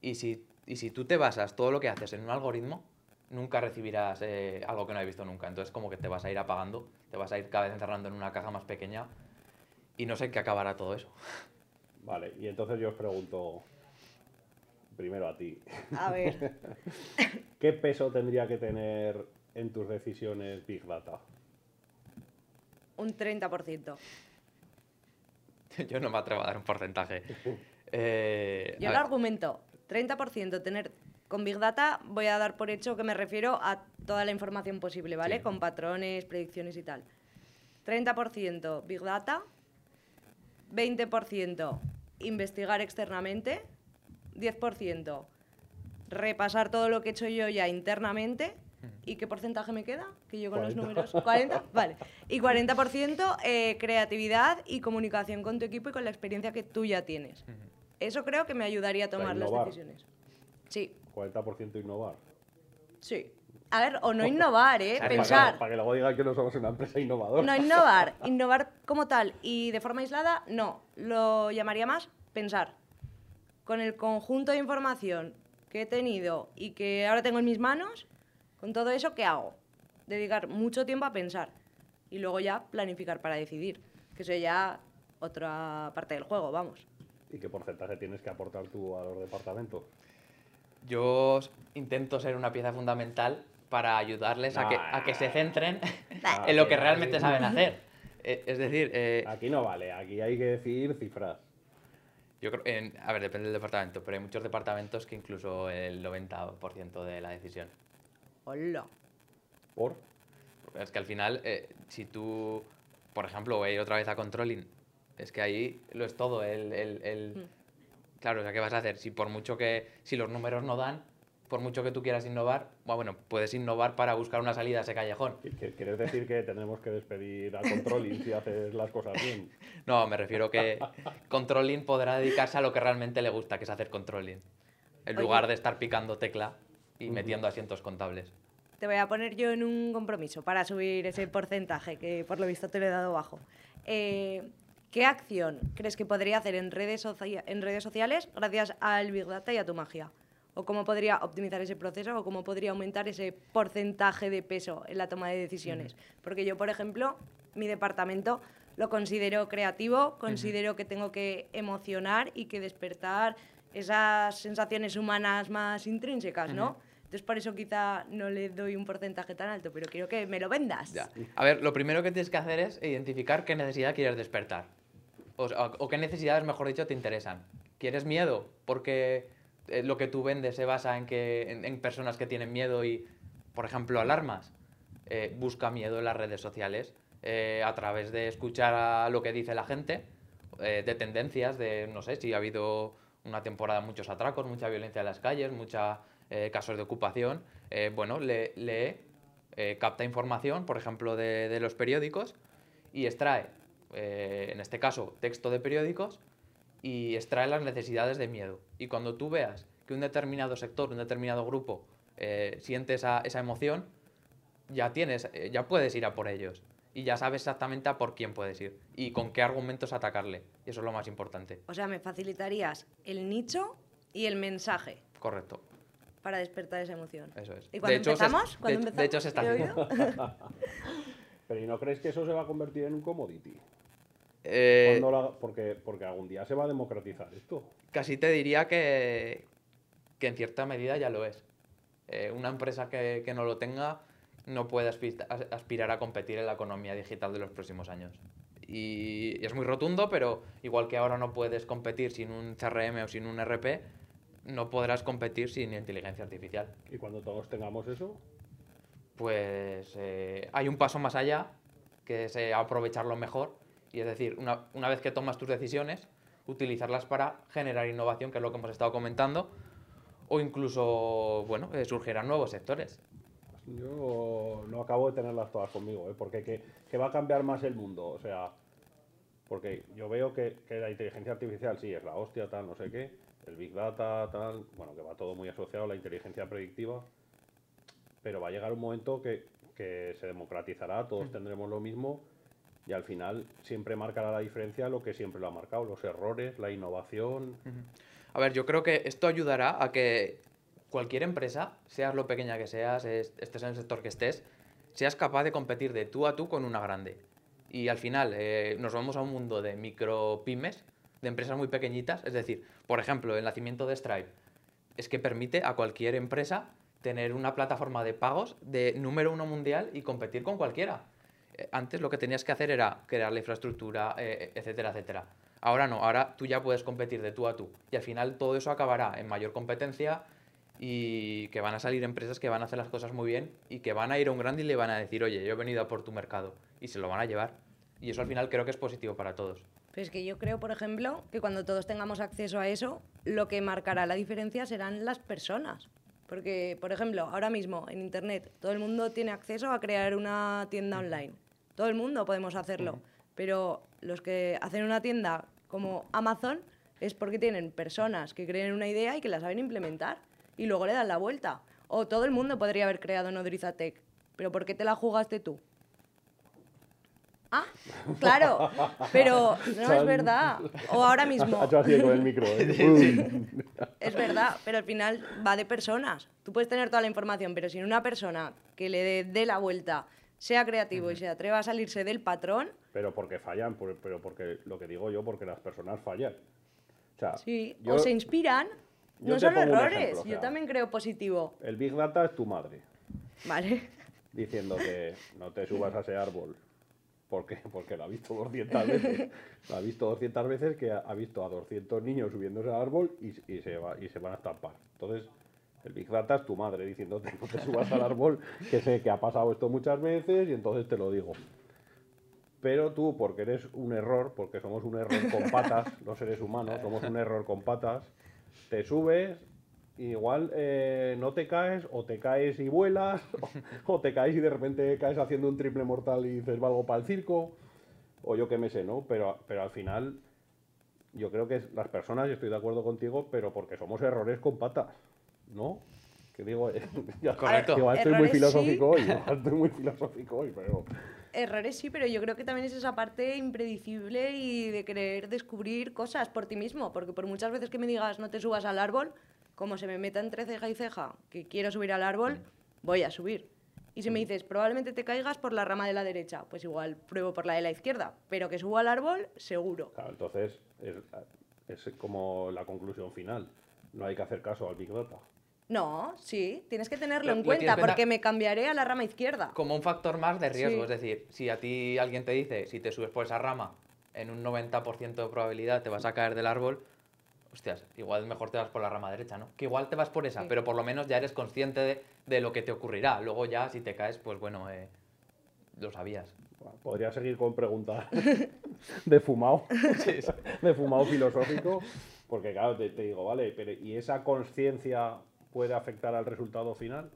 Y si, y si tú te basas todo lo que haces en un algoritmo, nunca recibirás eh, algo que no hayas visto nunca. Entonces como que te vas a ir apagando, te vas a ir cada vez encerrando en una caja más pequeña y no sé en qué acabará todo eso. Vale, y entonces yo os pregunto, primero a ti, A ver, ¿qué peso tendría que tener en tus decisiones Big Data? un 30%. Yo no me atrevo a dar un porcentaje. Eh, Yo lo ver, argumento, 30% tener con Big Data, voy a dar por hecho que me refiero a toda la información posible, ¿vale? Sí. Con patrones, predicciones y tal. 30% Big Data, 20% investigar externamente, 10% repasar todo lo que he hecho yo ya internamente. ¿Y qué porcentaje me queda? Que yo con los 40. números. ¿40? Vale. Y 40% eh, creatividad y comunicación con tu equipo y con la experiencia que tú ya tienes. Eso creo que me ayudaría a tomar las decisiones. Sí, 40% innovar. sí. A ver, o no innovar, ¿eh? Pensar. Para, para que luego digan que no somos una empresa innovadora. No innovar. Innovar como tal y de forma aislada, no. Lo llamaría más pensar. Con el conjunto de información que he tenido y que ahora tengo en mis manos, con todo eso, ¿qué hago? Dedicar mucho tiempo a pensar y luego ya planificar para decidir. Que eso ya otra parte del juego, vamos. ¿Y qué porcentaje tienes que aportar tú a los departamentos? Yo intento ser una pieza fundamental para ayudarles a que, a que se centren Ah, en lo que realmente saben hacer. Eh, Es decir, eh, Aquí no vale, aquí hay que decir cifras. yo creo, en- a ver, depende del departamento, pero hay muchos departamentos que incluso el 90% de la decisión. Hola. ¿Por? Es que al final, eh, si tú, por ejemplo, voy a ir otra vez a controlling, es que ahí lo es todo. El, el- el- Claro, o sea, ¿qué vas a hacer? Si por mucho que, si los números no dan, por mucho que tú quieras innovar, bueno, bueno, puedes innovar para buscar una salida a ese callejón. ¿Qui- qui- ¿Quieres decir que tenemos que despedir a Controlling si haces las cosas bien? No, me refiero que controlling podrá dedicarse a lo que realmente le gusta, que es hacer controlling. En Oye. lugar de estar picando tecla y metiendo asientos contables. Te voy a poner yo en un compromiso para subir ese porcentaje que por lo visto te lo he dado bajo. Eh, ¿Qué acción crees que podría hacer en redes, en redes sociales gracias al Big Data y a tu magia? ¿O cómo podría optimizar ese proceso o cómo podría aumentar ese porcentaje de peso en la toma de decisiones? Porque yo, por ejemplo, mi departamento lo considero creativo, considero que tengo que emocionar y que despertar esas sensaciones humanas más intrínsecas, ¿no? Entonces por eso quizá no le doy un porcentaje tan alto, pero quiero que me lo vendas. Ya. A ver, lo primero que tienes que hacer es identificar qué necesidad quieres despertar. O, o qué necesidades, mejor dicho, te interesan. ¿Quieres miedo? Porque lo que tú vendes se basa en, que, en, personas que tienen miedo y, por ejemplo, alarmas. Eh, busca miedo en las redes sociales eh, a través de escuchar a lo que dice la gente, eh, de tendencias, de, no sé, si ha habido una temporada muchos atracos, mucha violencia en las calles, muchos casos de ocupación. eh, bueno, le- lee, eh, capta información, por ejemplo, de, de los periódicos y extrae, eh, en este caso, texto de periódicos y extrae las necesidades de miedo. Y cuando tú veas que un determinado sector, un determinado grupo eh, siente esa, esa emoción, ya tienes, eh, ya puedes ir a por ellos. Y ya sabes exactamente a por quién puedes ir y con qué argumentos atacarle. Y eso es lo más importante. O sea, me facilitarías el nicho y el mensaje Correcto. para despertar esa emoción. Eso es. ¿Y De cuando hecho, empezamos? de ¿Cuándo hecho- de empezamos? hecho, se está ¿He haciendo. Pero ¿y no crees que eso se va a convertir en un commodity? Eh, la- porque, porque algún día se va a democratizar esto. casi te diría que, que en cierta medida ya lo es. Eh, una empresa que, que no lo tenga no puede aspi- as- aspirar a competir en la economía digital de los próximos años. Y, y es muy rotundo, pero igual que ahora no puedes competir sin un CRM o sin un RP, no podrás competir sin inteligencia artificial. Y cuando todos tengamos eso, Pues eh, hay un paso más allá, que es eh, aprovecharlo mejor. Y es decir, una, una vez que tomas tus decisiones, utilizarlas para generar innovación, que es lo que hemos estado comentando, o incluso, bueno, eh, surgirán nuevos sectores. yo no acabo de tenerlas todas conmigo, ¿eh? porque que, que va a cambiar más el mundo. O sea, porque yo veo que, que la inteligencia artificial sí es la hostia, tal, no sé qué, el Big Data, tal, bueno, que va todo muy asociado a la inteligencia predictiva. pero va a llegar un momento que, que se democratizará, todos tendremos lo mismo y al final siempre marcará la diferencia lo que siempre lo ha marcado, los errores, la innovación. A ver, yo creo que esto ayudará a que cualquier empresa, seas lo pequeña que seas, es- estés en el sector que estés, seas capaz de competir de tú a tú con una grande. Y al final eh, nos vamos a un mundo de micro pymes, de empresas muy pequeñitas. Es decir, por ejemplo, el nacimiento de Stripe es que permite a cualquier empresa tener una plataforma de pagos de número uno mundial y competir con cualquiera. Antes lo que tenías que hacer era crear la infraestructura, eh, etcétera, etcétera. Ahora no, ahora tú ya puedes competir de tú a tú. Y al final todo eso acabará en mayor competencia y que van a salir empresas que van a hacer las cosas muy bien y que van a ir a un grande y le van a decir, oye, yo he venido a por tu mercado. Y se lo van a llevar. Y eso al final creo que es positivo para todos. Pero es que yo creo, por ejemplo, que cuando todos tengamos acceso a eso, lo que marcará la diferencia serán las personas. Porque, por ejemplo, ahora mismo en Internet todo el mundo tiene acceso a crear una tienda online. Todo el mundo podemos hacerlo. Pero los que hacen una tienda como Amazon es porque tienen personas que creen una idea y que la saben implementar. Y luego le dan la vuelta. O todo el mundo podría haber creado Nodriza Tech. Pero ¿por qué te la jugaste tú? Ah, claro, pero no es verdad. O ahora mismo, Ha hecho así con el micro. ¿eh? es verdad, pero al final va de personas. Tú puedes tener toda la información, pero sin una persona que le dé la vuelta, sea creativo y se atreva a salirse del patrón, pero porque fallan, por- pero porque lo que digo yo, porque las personas fallan. O sea, sí, yo- o se inspiran. yo No son errores, ejemplo, o yo sea. también creo positivo. el Big Data es tu madre, Vale. diciendo que no te subas a ese árbol. ¿Por qué? Porque lo ha visto 200 veces. Lo ha visto 200 veces que ha, ha visto a 200 niños subiéndose al árbol y, y se va, y se van a estampar. Entonces, el Big Data es tu madre diciéndote no te subas al árbol, que sé que ha pasado esto muchas veces y entonces te lo digo. Pero tú, porque eres un error, porque somos un error con patas, los seres humanos, somos un error con patas, te subes, igual eh, no te caes, o te caes y vuelas, o, te caes y de repente caes haciendo un triple mortal y dices, valgo para el circo, o yo qué me sé, ¿no? Pero, pero al final, yo creo que las personas, y estoy de acuerdo contigo, pero porque somos errores con patas, ¿no? Que digo, ya- Correcto. igual estoy muy sí. filosófico hoy, igual estoy muy filosófico hoy, pero... Errores sí, pero yo creo que también es esa parte impredecible y de querer descubrir cosas por ti mismo, porque por muchas veces que me digas no te subas al árbol, como se me meta entre ceja y ceja que quiero subir al árbol, voy a subir. Y si me dices probablemente te caigas por la rama de la derecha, pues igual pruebo por la de la izquierda, pero que subo al árbol, seguro. Claro, entonces es, es como la conclusión final. No hay que hacer caso al Big Data. No, sí, tienes que tenerlo Lo- en lo cuenta porque me cambiaré a la rama izquierda. Como un factor más de riesgo. Sí. Es decir, si a ti alguien te dice, si te subes por esa rama, en un 90% de probabilidad te vas a caer del árbol, hostias, igual mejor te vas por la rama derecha, ¿no? Que igual te vas por esa, Sí. pero por lo menos ya eres consciente de, de lo que te ocurrirá. Luego ya, si te caes, pues bueno, eh, lo sabías. Podría seguir con preguntas de fumado, de fumado filosófico, porque claro, te, te digo, vale, pero ¿y esa conciencia puede afectar al resultado final?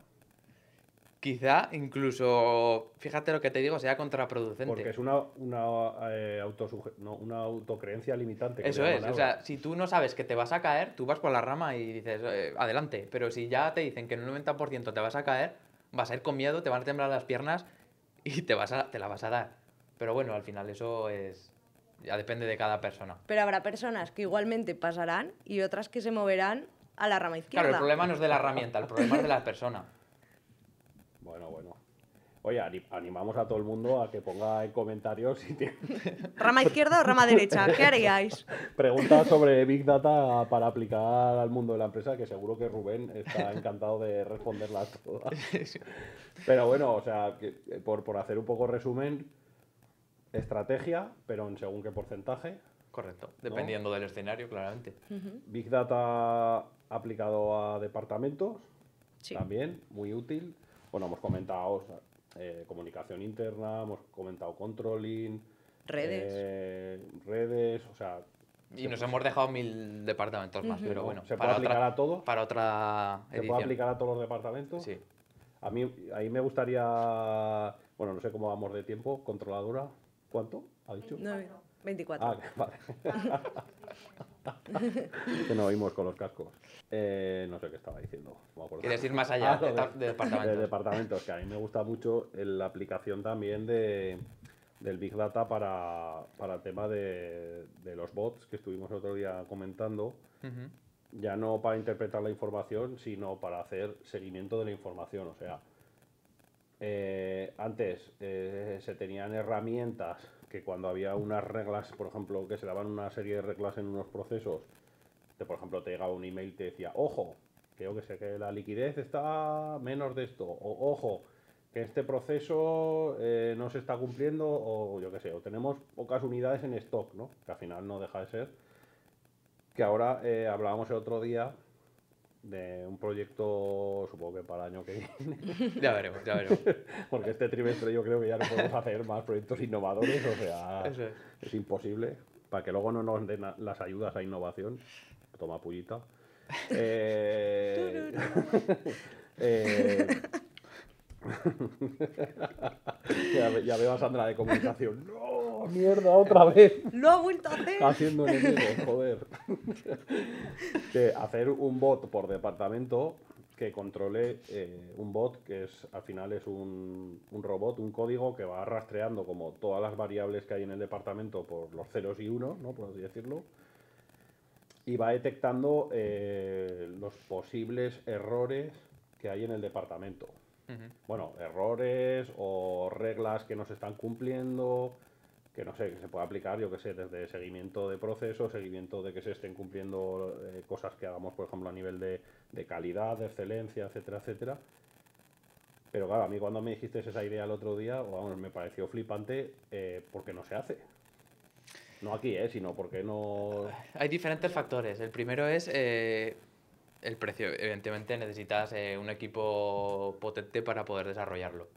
Quizá incluso, fíjate lo que te digo, sea contraproducente. Porque es una, una, eh, autosuge- no, una autocreencia limitante. que Eso es, o sea, si tú no sabes que te vas a caer, tú vas por la rama y dices, eh, adelante, pero si ya te dicen que en un 90% te vas a caer, vas a ir con miedo, te van a temblar las piernas y te, vas a, te la vas a dar. Pero bueno, al final eso es, ya depende de cada persona. Pero habrá personas que igualmente pasarán y otras que se moverán a la rama izquierda. Claro, el problema no es de la herramienta, el problema es de la persona. Bueno, bueno. Oye, ani- animamos a todo el mundo a que ponga en comentarios si tiene ¿Rama izquierda o rama derecha? ¿Qué haríais? preguntas sobre Big Data para aplicar al mundo de la empresa, que seguro que Rubén está encantado de responderlas todas. Pero bueno, o sea, que, eh, por, por hacer un poco resumen, estrategia, pero en según qué porcentaje. Correcto, dependiendo del escenario, claramente. Big Data aplicado a departamentos, Sí. también, muy útil. Bueno, hemos comentado o sea, eh, comunicación interna, hemos comentado controlling, Redes. eh, redes, o sea, Y nos hemos dejado mil departamentos más, pero bueno, ¿Se puede para aplicar otra, a todos? para otra ¿Se edición. puede aplicar a todos los departamentos? Sí. A mí, ahí me gustaría, bueno, no sé cómo vamos de tiempo, controladora, ¿cuánto ha dicho? Nueve. 24. Ah, que- vale. que no oímos con los cascos. Eh, no sé qué estaba diciendo. Quieres ir más allá Ah, de, ta- de departamentos. de departamentos, que a mí me gusta mucho el- la aplicación también de, del Big Data para, para el tema de, de los bots que estuvimos el otro día comentando. Ya no para interpretar la información, sino para hacer seguimiento de la información. O sea, eh, antes eh, se tenían herramientas que cuando había unas reglas, por ejemplo, que se daban una serie de reglas en unos procesos, que por ejemplo te llegaba un email y te decía, ojo, yo que sé, que la liquidez está menos de esto, o ojo, que este proceso eh, no se está cumpliendo, o yo que sé, o tenemos pocas unidades en stock, ¿no? Que al final no deja de ser. Que ahora eh, hablábamos el otro día de un proyecto, supongo que para el año que viene, Ya veremos, ya veremos. porque este trimestre yo creo que ya no podemos hacer más proyectos innovadores, o sea, es. es imposible, para que luego no nos den las ayudas a innovación. Toma pullita. Eh, eh, ya, ve- ya veo a Sandra de comunicación. ¡No! ¡Mierda! ¡Otra vez! ¡Lo ha vuelto a hacer! Haciendo enemigos, joder. que hacer un bot por departamento que controle eh, un bot que es al final es un, un robot, un código que va rastreando como todas las variables que hay en el departamento por los ceros y unos, ¿no? por así decirlo, y va detectando eh, los posibles errores que hay en el departamento. Bueno, errores o reglas que no se están cumpliendo, que no sé, que se puede aplicar, yo que sé, desde seguimiento de procesos, seguimiento de que se estén cumpliendo eh, cosas que hagamos, por ejemplo, a nivel de, de calidad, de excelencia, etcétera, etcétera. Pero claro, a mí cuando me dijiste esa idea el otro día, vamos, me pareció flipante eh, porque no se hace. No aquí, ¿eh? sino porque no... Hay diferentes factores. El primero es eh, el precio. Evidentemente necesitas eh, un equipo potente para poder desarrollarlo.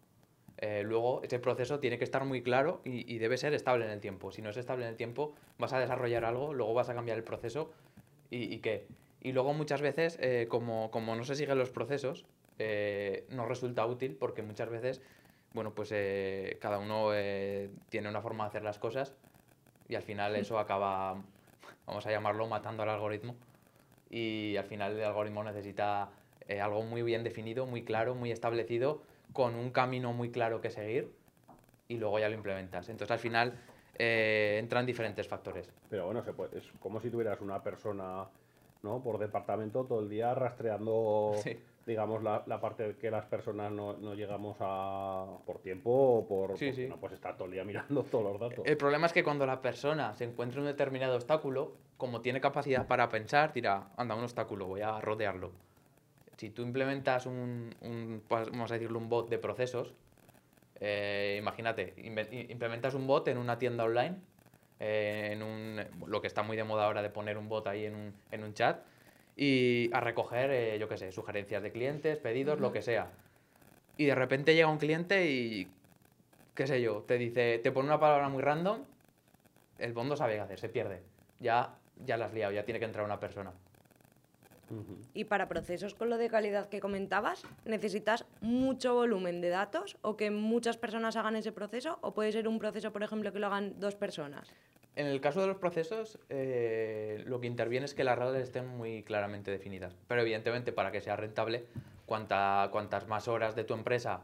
Eh, luego, ese proceso tiene que estar muy claro y, y debe ser estable en el tiempo. Si no es estable en el tiempo, vas a desarrollar algo, luego vas a cambiar el proceso y, y qué. Y luego muchas veces, eh, como, como no se siguen los procesos, eh, no resulta útil porque muchas veces, bueno, pues eh, cada uno eh, tiene una forma de hacer las cosas y al final eso acaba, vamos a llamarlo, matando al algoritmo. Y al final el algoritmo necesita eh, algo muy bien definido, muy claro, muy establecido, con un camino muy claro que seguir y luego ya lo implementas. Entonces al final eh, entran diferentes factores. Pero bueno, se puede, es como si tuvieras una persona ¿no? por departamento todo el día rastreando, Sí. Digamos, la, la parte que las personas no, no llegamos a por tiempo o por Sí, porque sí. no puedes estar todo el día mirando todos los datos. El problema es que cuando la persona se encuentra un determinado obstáculo, como tiene capacidad para pensar, dirá, anda, un obstáculo, voy a rodearlo. Si tú implementas un, un, pues, vamos a decirlo, un bot de procesos, eh, imagínate, implementas un bot en una tienda online, eh, en un, lo que está muy de moda ahora de poner un bot ahí en un, en un chat, y a recoger, eh, yo qué sé, sugerencias de clientes, pedidos, lo que sea. Y de repente llega un cliente y, qué sé yo, te dice, te pone una palabra muy random, el no sabe qué hacer, se pierde. Ya, ya la has liado, ya tiene que entrar una persona. Y para procesos con lo de calidad que comentabas, ¿necesitas mucho volumen de datos o que muchas personas hagan ese proceso? ¿O puede ser un proceso, por ejemplo, que lo hagan dos personas? En el caso de los procesos, eh, lo que interviene es que las reglas estén muy claramente definidas. Pero evidentemente, para que sea rentable, cuanta, cuantas más horas de tu empresa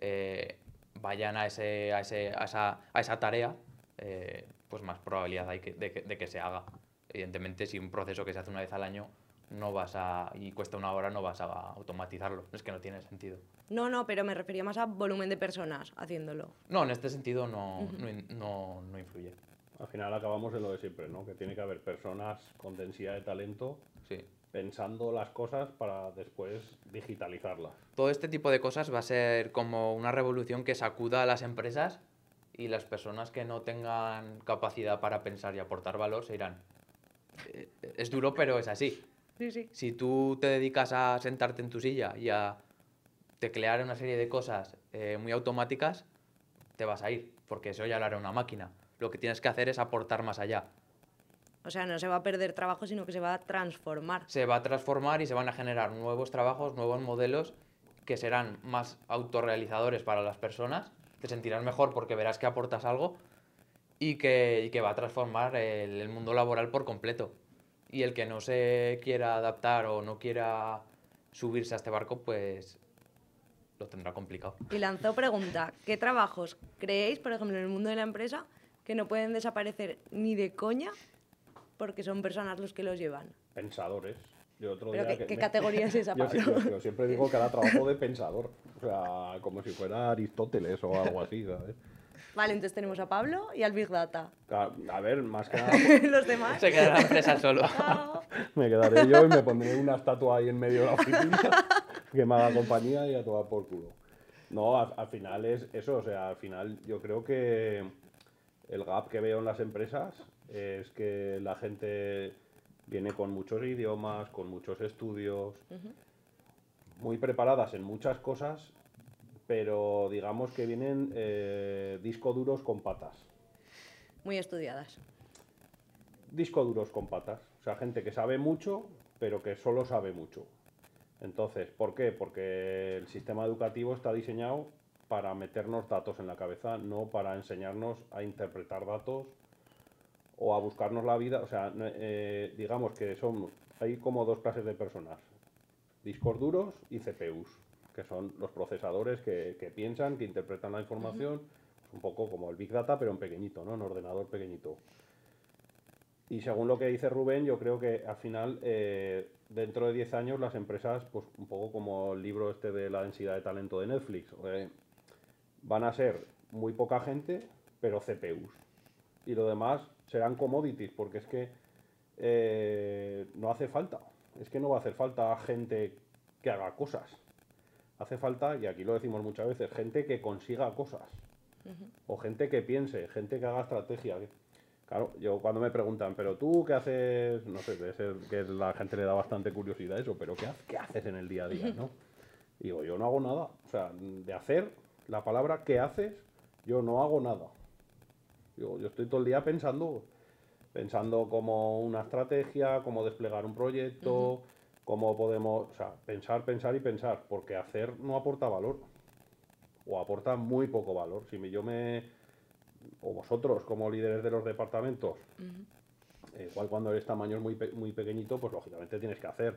eh, vayan a, ese, a, ese- a esa, a esa tarea, eh, pues más probabilidad hay que- de, que, de que se haga. Evidentemente, si un proceso que se hace una vez al año no vas a, y cuesta una hora, no vas a automatizarlo. Es que no tiene sentido. No, no, pero me refería más a volumen de personas haciéndolo. No, en este sentido no, no, no- no influye. Al final acabamos en lo de siempre, ¿no? Que tiene que haber personas con densidad de talento Sí. pensando las cosas para después digitalizarlas. Todo este tipo de cosas va a ser como una revolución que sacuda a las empresas y las personas que no tengan capacidad para pensar y aportar valor se irán. Eh, Es duro, pero es así. Sí, sí. Si tú te dedicas a sentarte en tu silla y a teclear una serie de cosas eh, muy automáticas, te vas a ir, porque eso ya lo hará una máquina. Lo que tienes que hacer es aportar más allá. O sea, no se va a perder trabajo, sino que se va a transformar. se va a transformar y se van a generar nuevos trabajos, nuevos modelos que serán más autorrealizadores para las personas, te sentirás mejor porque verás que aportas algo y que, y que va a transformar el, el mundo laboral por completo. Y el que no se quiera adaptar o no quiera subirse a este barco, pues lo tendrá complicado. Y lanzó pregunta, ¿qué trabajos creéis, por ejemplo, en el mundo de la empresa, que no pueden desaparecer ni de coña porque son personas los que los llevan? Pensadores. Yo otro ¿Pero día qué, que qué me- categoría es esa, Pablo? yo- yo siempre digo que era trabajo de pensador. O sea, como si fuera Aristóteles o algo así, ¿sabes? Vale, entonces tenemos a Pablo y al Big Data. Claro, A ver, más que nada, los demás. Se quedará la empresa solo. Chao. me quedaré yo y me pondré una estatua ahí en medio de la oficina que me haga compañía y a tomar por culo. No, al, al final es eso, o sea, al final yo creo que el gap que veo en las empresas es que la gente viene con muchos idiomas, con muchos estudios, muy preparadas en muchas cosas, pero digamos que vienen eh, disco duros con patas. Muy estudiadas. disco duros con patas. O sea, gente que sabe mucho, pero que solo sabe mucho. Entonces, ¿por qué? Porque el sistema educativo está diseñado para meternos datos en la cabeza, no para enseñarnos a interpretar datos o a buscarnos la vida. O sea, eh, digamos que son, hay como dos clases de personas, discos duros y CPUs, que son los procesadores que, que piensan, que interpretan la información, un poco como el Big Data, pero en pequeñito, ¿no? En ordenador pequeñito. Y según lo que dice Rubén, yo creo que al final, eh, dentro de 10 años, las empresas, pues un poco como el libro este de la densidad de talento de Netflix, eh, van a ser muy poca gente, pero CPUs. Y lo demás serán commodities, porque es que eh, no hace falta. Es que no va a hacer falta gente que haga cosas. Hace falta, y aquí lo decimos muchas veces, gente que consiga cosas. O gente que piense, gente que haga estrategia. Claro, yo cuando me preguntan, pero tú qué haces, no sé, debe ser que la gente le da bastante curiosidad eso, pero ¿qué, qué haces en el día a día, no? Digo, yo no hago nada. O sea, de hacer, la palabra ¿qué haces? Yo no hago nada. Yo estoy todo el día pensando, pensando como una estrategia, cómo desplegar un proyecto, cómo podemos, o sea, pensar, pensar y pensar, porque hacer no aporta valor. O aporta muy poco valor. Si me- yo me, o vosotros como líderes de los departamentos, eh, igual cuando eres tamaño muy, pe- muy pequeñito, pues lógicamente tienes que hacer.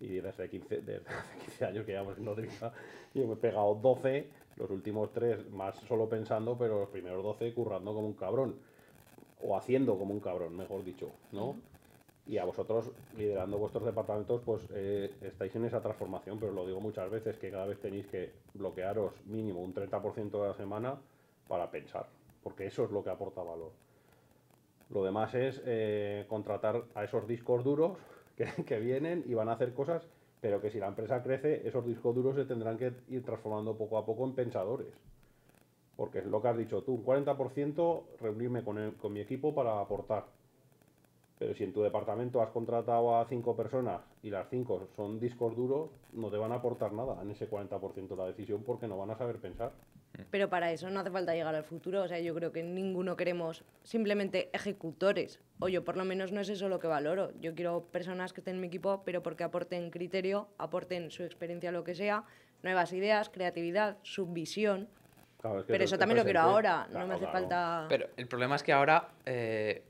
Y desde 15, desde hace 15 años que llevamos en Nodriza, yo me he pegado 12, los últimos 3 más solo pensando, pero los primeros 12 currando como un cabrón. O haciendo como un cabrón, mejor dicho, ¿no? Y a vosotros, liderando vuestros departamentos, pues eh, estáis en esa transformación, pero lo digo muchas veces, que cada vez tenéis que bloquearos mínimo un 30% de la semana para pensar, porque eso es lo que aporta valor. Lo demás es eh, contratar a esos discos duros que, que vienen y van a hacer cosas, pero que si la empresa crece, esos discos duros se tendrán que ir transformando poco a poco en pensadores. Porque es lo que has dicho tú, un 40% reunirme con, con mi equipo para aportar. Pero si en tu departamento has contratado a cinco personas y las cinco son discos duros, no te van a aportar nada en ese 40% de la decisión porque no van a saber pensar. Pero para eso no hace falta llegar al futuro. O sea, yo creo que ninguno queremos simplemente ejecutores. O yo por lo menos no es eso lo que valoro. Yo quiero personas que estén en mi equipo, pero porque aporten criterio, aporten su experiencia, lo que sea, nuevas ideas, creatividad, subvisión. Claro, es que Pero eso también lo quiero ahora. no me hace claro. falta... Pero el problema es que ahora eh,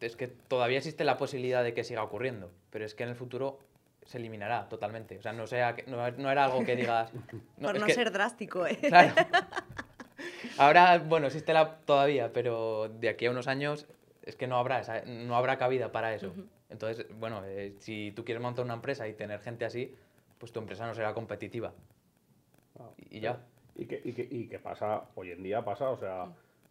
es que todavía existe la posibilidad de que siga ocurriendo, pero es que en el futuro se eliminará totalmente. O sea, no, sea, que- no, no era algo que digas... no, por es no que- ser drástico, ¿eh? Claro. Ahora, bueno, existe la todavía, pero de aquí a unos años es que no habrá, esa- no habrá cabida para eso. Entonces, bueno, eh, si tú quieres montar una empresa y tener gente así, pues tu empresa no será competitiva. Y ya. ¿Y qué, y, qué, y qué pasa? Hoy en día pasa, o sea,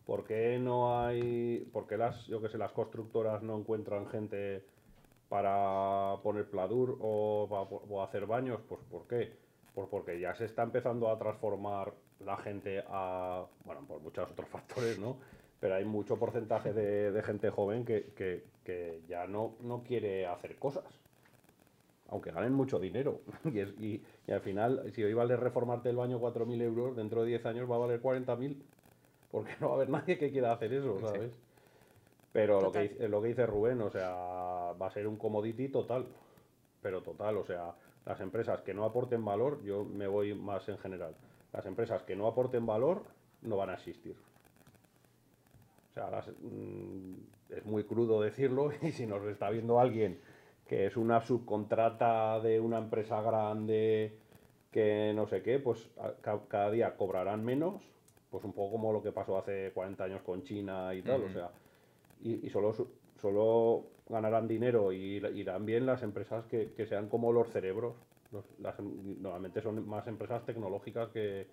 ¿por qué no hay, por qué las, yo que sé, las constructoras no encuentran gente para poner pladur o, hacer baños? Pues ¿por qué? Pues porque ya se está empezando a transformar la gente a, bueno, por muchos otros factores, ¿no? Pero hay mucho porcentaje de, de gente joven que, que- que ya no, no quiere hacer cosas aunque ganen mucho dinero. Y, es- y- y al final, si hoy vale reformarte el baño 4.000 euros, dentro de 10 años va a valer 40.000. Porque no va a haber nadie que quiera hacer eso, Sí. Pero lo que, lo que dice Rubén, o sea, va a ser un commodity total. Pero total, o sea, las empresas que no aporten valor, yo me voy más en general. Las empresas que no aporten valor no van a existir. O sea, las- mm, es muy crudo decirlo y si nos está viendo alguien que es una subcontrata de una empresa grande que no sé qué, pues cada día cobrarán menos, pues un poco como lo que pasó hace 40 años con China y tal, o sea, y, y solo, su- solo ganarán dinero y ir- irán bien las empresas que, que sean como los cerebros. Los- las em- normalmente son más empresas tecnológicas que,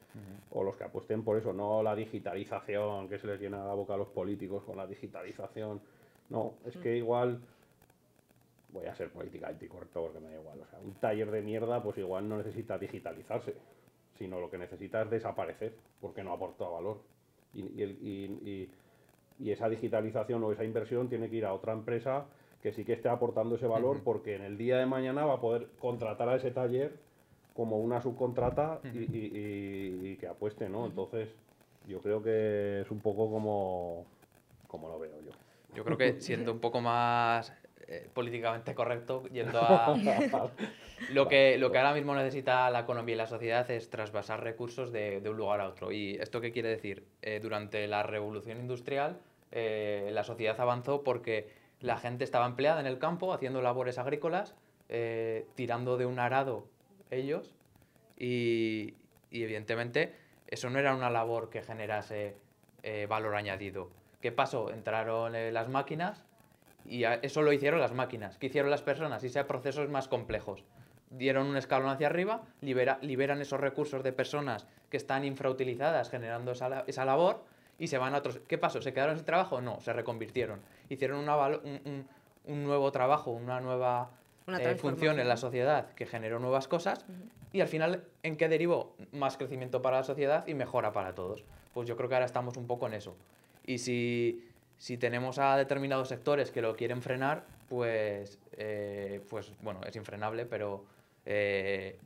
o los que apuesten por eso, no la digitalización, que se les llena la boca a los políticos con la digitalización. No, es que igual, voy a ser políticamente correcto porque me da igual, o sea, un taller de mierda pues igual no necesita digitalizarse, sino lo que necesita es desaparecer porque no aporta valor. Y, y el- y- y- y esa digitalización o esa inversión tiene que ir a otra empresa que sí que esté aportando ese valor porque en el día de mañana va a poder contratar a ese taller como una subcontrata y, y- y- y que apueste, ¿no? Entonces, yo creo que es un poco como, como lo veo yo. Yo creo que siendo un poco más eh, políticamente correcto, yendo a lo que, lo que ahora mismo necesita la economía y la sociedad es trasvasar recursos de, de un lugar a otro. ¿Y esto qué quiere decir? Eh, durante la revolución industrial, eh, la sociedad avanzó porque la gente estaba empleada en el campo haciendo labores agrícolas, eh, tirando de un arado ellos, y, y evidentemente eso no era una labor que generase eh, valor añadido. ¿Qué pasó? Entraron las máquinas y eso lo hicieron las máquinas. ¿Qué hicieron las personas? Irse a procesos más complejos. Dieron un escalón hacia arriba, libera- liberan esos recursos de personas que están infrautilizadas generando esa, esa labor y se van a otros. ¿Qué pasó? ¿Se quedaron sin trabajo? No, se reconvirtieron. Hicieron una un, un- un nuevo trabajo, una nueva Una eh, función en la sociedad que generó nuevas cosas y al final, ¿en qué derivó? Más crecimiento para la sociedad y mejora para todos. Pues yo creo que ahora estamos un poco en eso. Y si, si tenemos a determinados sectores que lo quieren frenar, pues, eh, pues bueno, es infrenable, pero eh,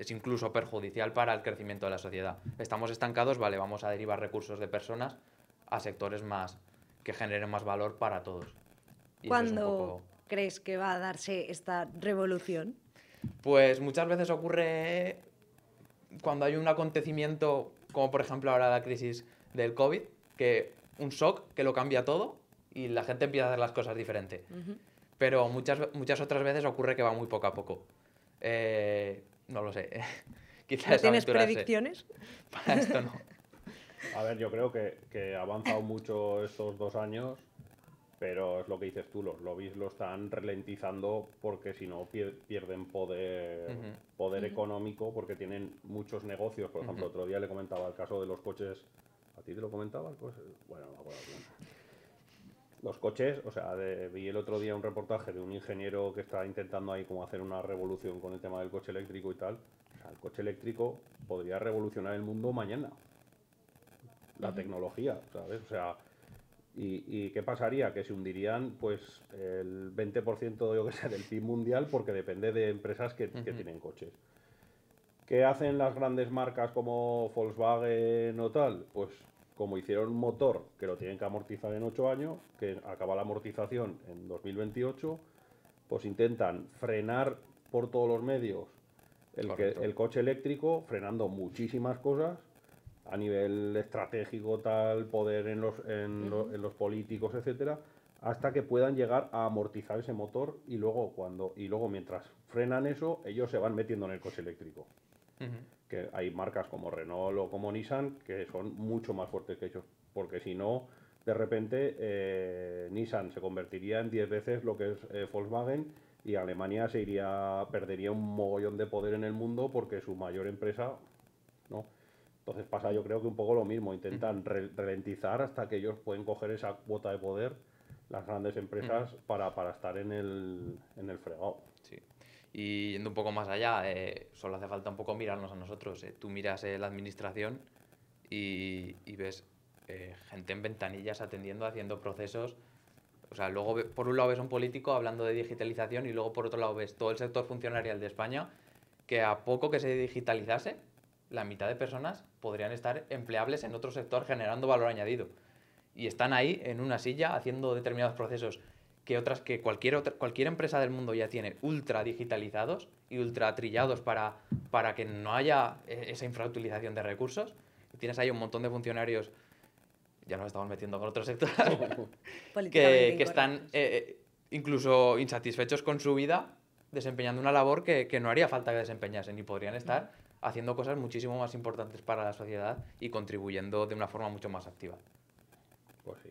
es incluso perjudicial para el crecimiento de la sociedad. Estamos estancados, vale, vamos a derivar recursos de personas a sectores más que generen más valor para todos. Y ¿Cuándo poco- crees que va a darse esta revolución? Pues muchas veces ocurre cuando hay un acontecimiento, como por ejemplo ahora la crisis del COVID, que un shock que lo cambia todo y la gente empieza a hacer las cosas diferente. Pero muchas, muchas otras veces ocurre que va muy poco a poco. Eh, no lo sé. Quizás ¿No es tienes predicciones? Para esto no. A ver, yo creo que, que ha avanzado mucho estos dos años, pero es lo que dices tú, los lobbies lo están ralentizando porque si no pier- pierden poder, poder económico porque tienen muchos negocios. Por ejemplo, otro día le comentaba el caso de los coches. ¿A ti te lo comentaba coche? Bueno, no me acuerdo bien. Los coches, o sea, de- vi el otro día un reportaje de un ingeniero que está intentando ahí como hacer una revolución con el tema del coche eléctrico y tal. O sea, el coche eléctrico podría revolucionar el mundo mañana la tecnología, ¿sabes? O sea, ¿y, y qué pasaría? Que se hundirían pues el 20% yo que sé, del PIB mundial porque depende de empresas que, tienen coches. ¿Qué hacen las grandes marcas como Volkswagen o tal? Pues como hicieron un motor que lo tienen que amortizar en 8 años, que acaba la amortización en 2028, pues intentan frenar por todos los medios el, que, Correcto. el coche eléctrico, frenando muchísimas cosas a nivel estratégico, tal, poder en los, en, lo- en los políticos, etcétera, hasta que puedan llegar a amortizar ese motor y luego cuando y luego mientras frenan eso, ellos se van metiendo en el coche eléctrico. Que hay marcas como Renault o como Nissan que son mucho más fuertes que ellos, porque si no, de repente eh, Nissan se convertiría en 10 veces lo que es eh, Volkswagen y Alemania se iría perdería un mogollón de poder en el mundo porque su mayor empresa no entonces pasa yo creo que un poco lo mismo intentan ralentizar hasta que ellos pueden coger esa cuota de poder las grandes empresas para, para estar en el, en el fregado. Sí. Y yendo un poco más allá, eh, solo hace falta un poco mirarnos a nosotros. eh. Tú miras eh, la administración y, y ves eh, gente en ventanillas atendiendo, haciendo procesos. O sea, luego por un lado ves un político hablando de digitalización y luego por otro lado ves todo el sector funcionarial de España que a poco que se digitalizase, la mitad de personas podrían estar empleables en otro sector generando valor añadido. Y están ahí en una silla haciendo determinados procesos que otras que cualquier otra, cualquier empresa del mundo ya tiene ultra digitalizados y ultra trillados para, para que no haya eh, esa infrautilización de recursos. Tienes ahí un montón de funcionarios ya nos estamos metiendo con otro sector, Políticamente que, que están eh, eh, incluso insatisfechos con su vida, desempeñando una labor que, que no haría falta que desempeñasen y podrían estar haciendo cosas muchísimo más importantes para la sociedad y contribuyendo de una forma mucho más activa. Pues sí.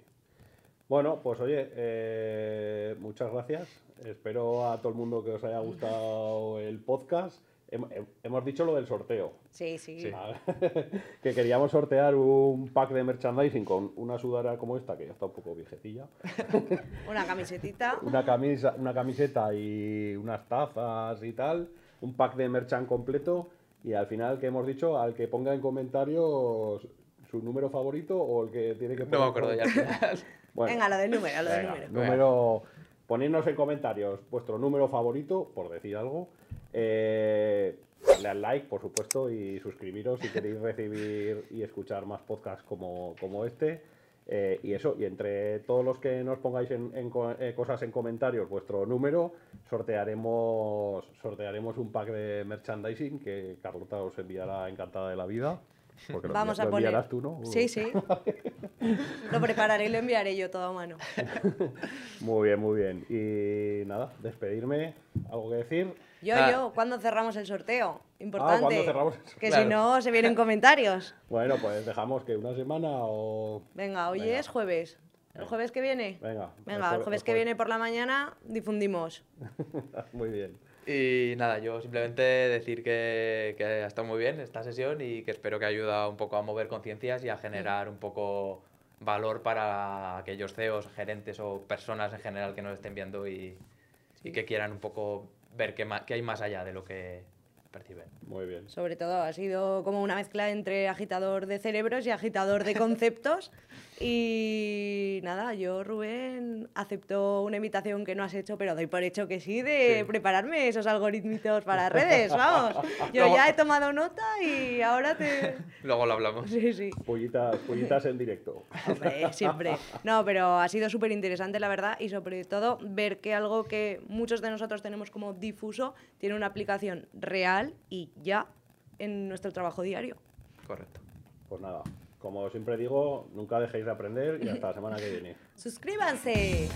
Bueno, pues oye, eh, muchas gracias. Espero a todo el mundo que os haya gustado el podcast. Hem- hem- hemos dicho lo del sorteo. Sí, sí. Sí. que queríamos sortear un pack de merchandising con una sudadera como esta, que ya está un poco viejecilla, Una camisetita. una, camisa, una camiseta y unas tazas y tal, un pack de merchan completo y al final que hemos dicho, al que ponga en comentarios su número favorito o el que tiene que No poner me acuerdo ya al final. Bueno, Venga, lo del número, lo del venga, número. número- Ponednos en comentarios vuestro número favorito, por decir algo. Eh, darle al like, por supuesto, y suscribiros si queréis recibir y escuchar más podcasts como, como este. Eh, y eso, y entre todos los que nos pongáis en, eh, cosas en comentarios vuestro número, sortearemos, sortearemos un pack de merchandising que Carlota os enviará encantada de la vida. Porque lo Vamos envi- a lo poner. enviarás tú, ¿no? Sí, sí. Lo prepararé y lo enviaré yo todo a mano. Muy bien, muy bien. Y nada, despedirme. ¿Algo que decir? Yo, Ah. yo, ¿cuándo cerramos el sorteo? Importante. ¿cuándo cerramos el sorteo? Que Claro. si no, se vienen comentarios. Bueno, pues dejamos que una semana o. Venga, hoy Venga. es jueves. ¿El jueves que viene? Venga. Venga, el jueves que viene por la mañana difundimos. Muy bien. Y nada, yo simplemente decir que, que ha estado muy bien esta sesión y que espero que ayuda un poco a mover conciencias y a generar un poco valor para aquellos CEOs, gerentes o personas en general que nos estén viendo y, y que quieran un poco ver qué, qué hay más allá de lo que perciben. Muy bien. Sobre todo, ha sido como una mezcla entre agitador de cerebros y agitador de conceptos. Y nada, yo, Rubén, acepto una invitación que no has hecho, pero doy por hecho que sí, de Sí. prepararme esos algoritmitos para redes, vamos. Yo ya he tomado nota y ahora te... Luego lo hablamos. Sí, sí. Pullitas, pullitas en directo. Hombre, siempre. No, pero ha sido súper interesante, la verdad, y sobre todo ver que algo que muchos de nosotros tenemos como difuso tiene una aplicación real y ya en nuestro trabajo diario. Correcto. Pues nada, como siempre digo, nunca dejéis de aprender y hasta la semana que viene. ¡Suscríbanse!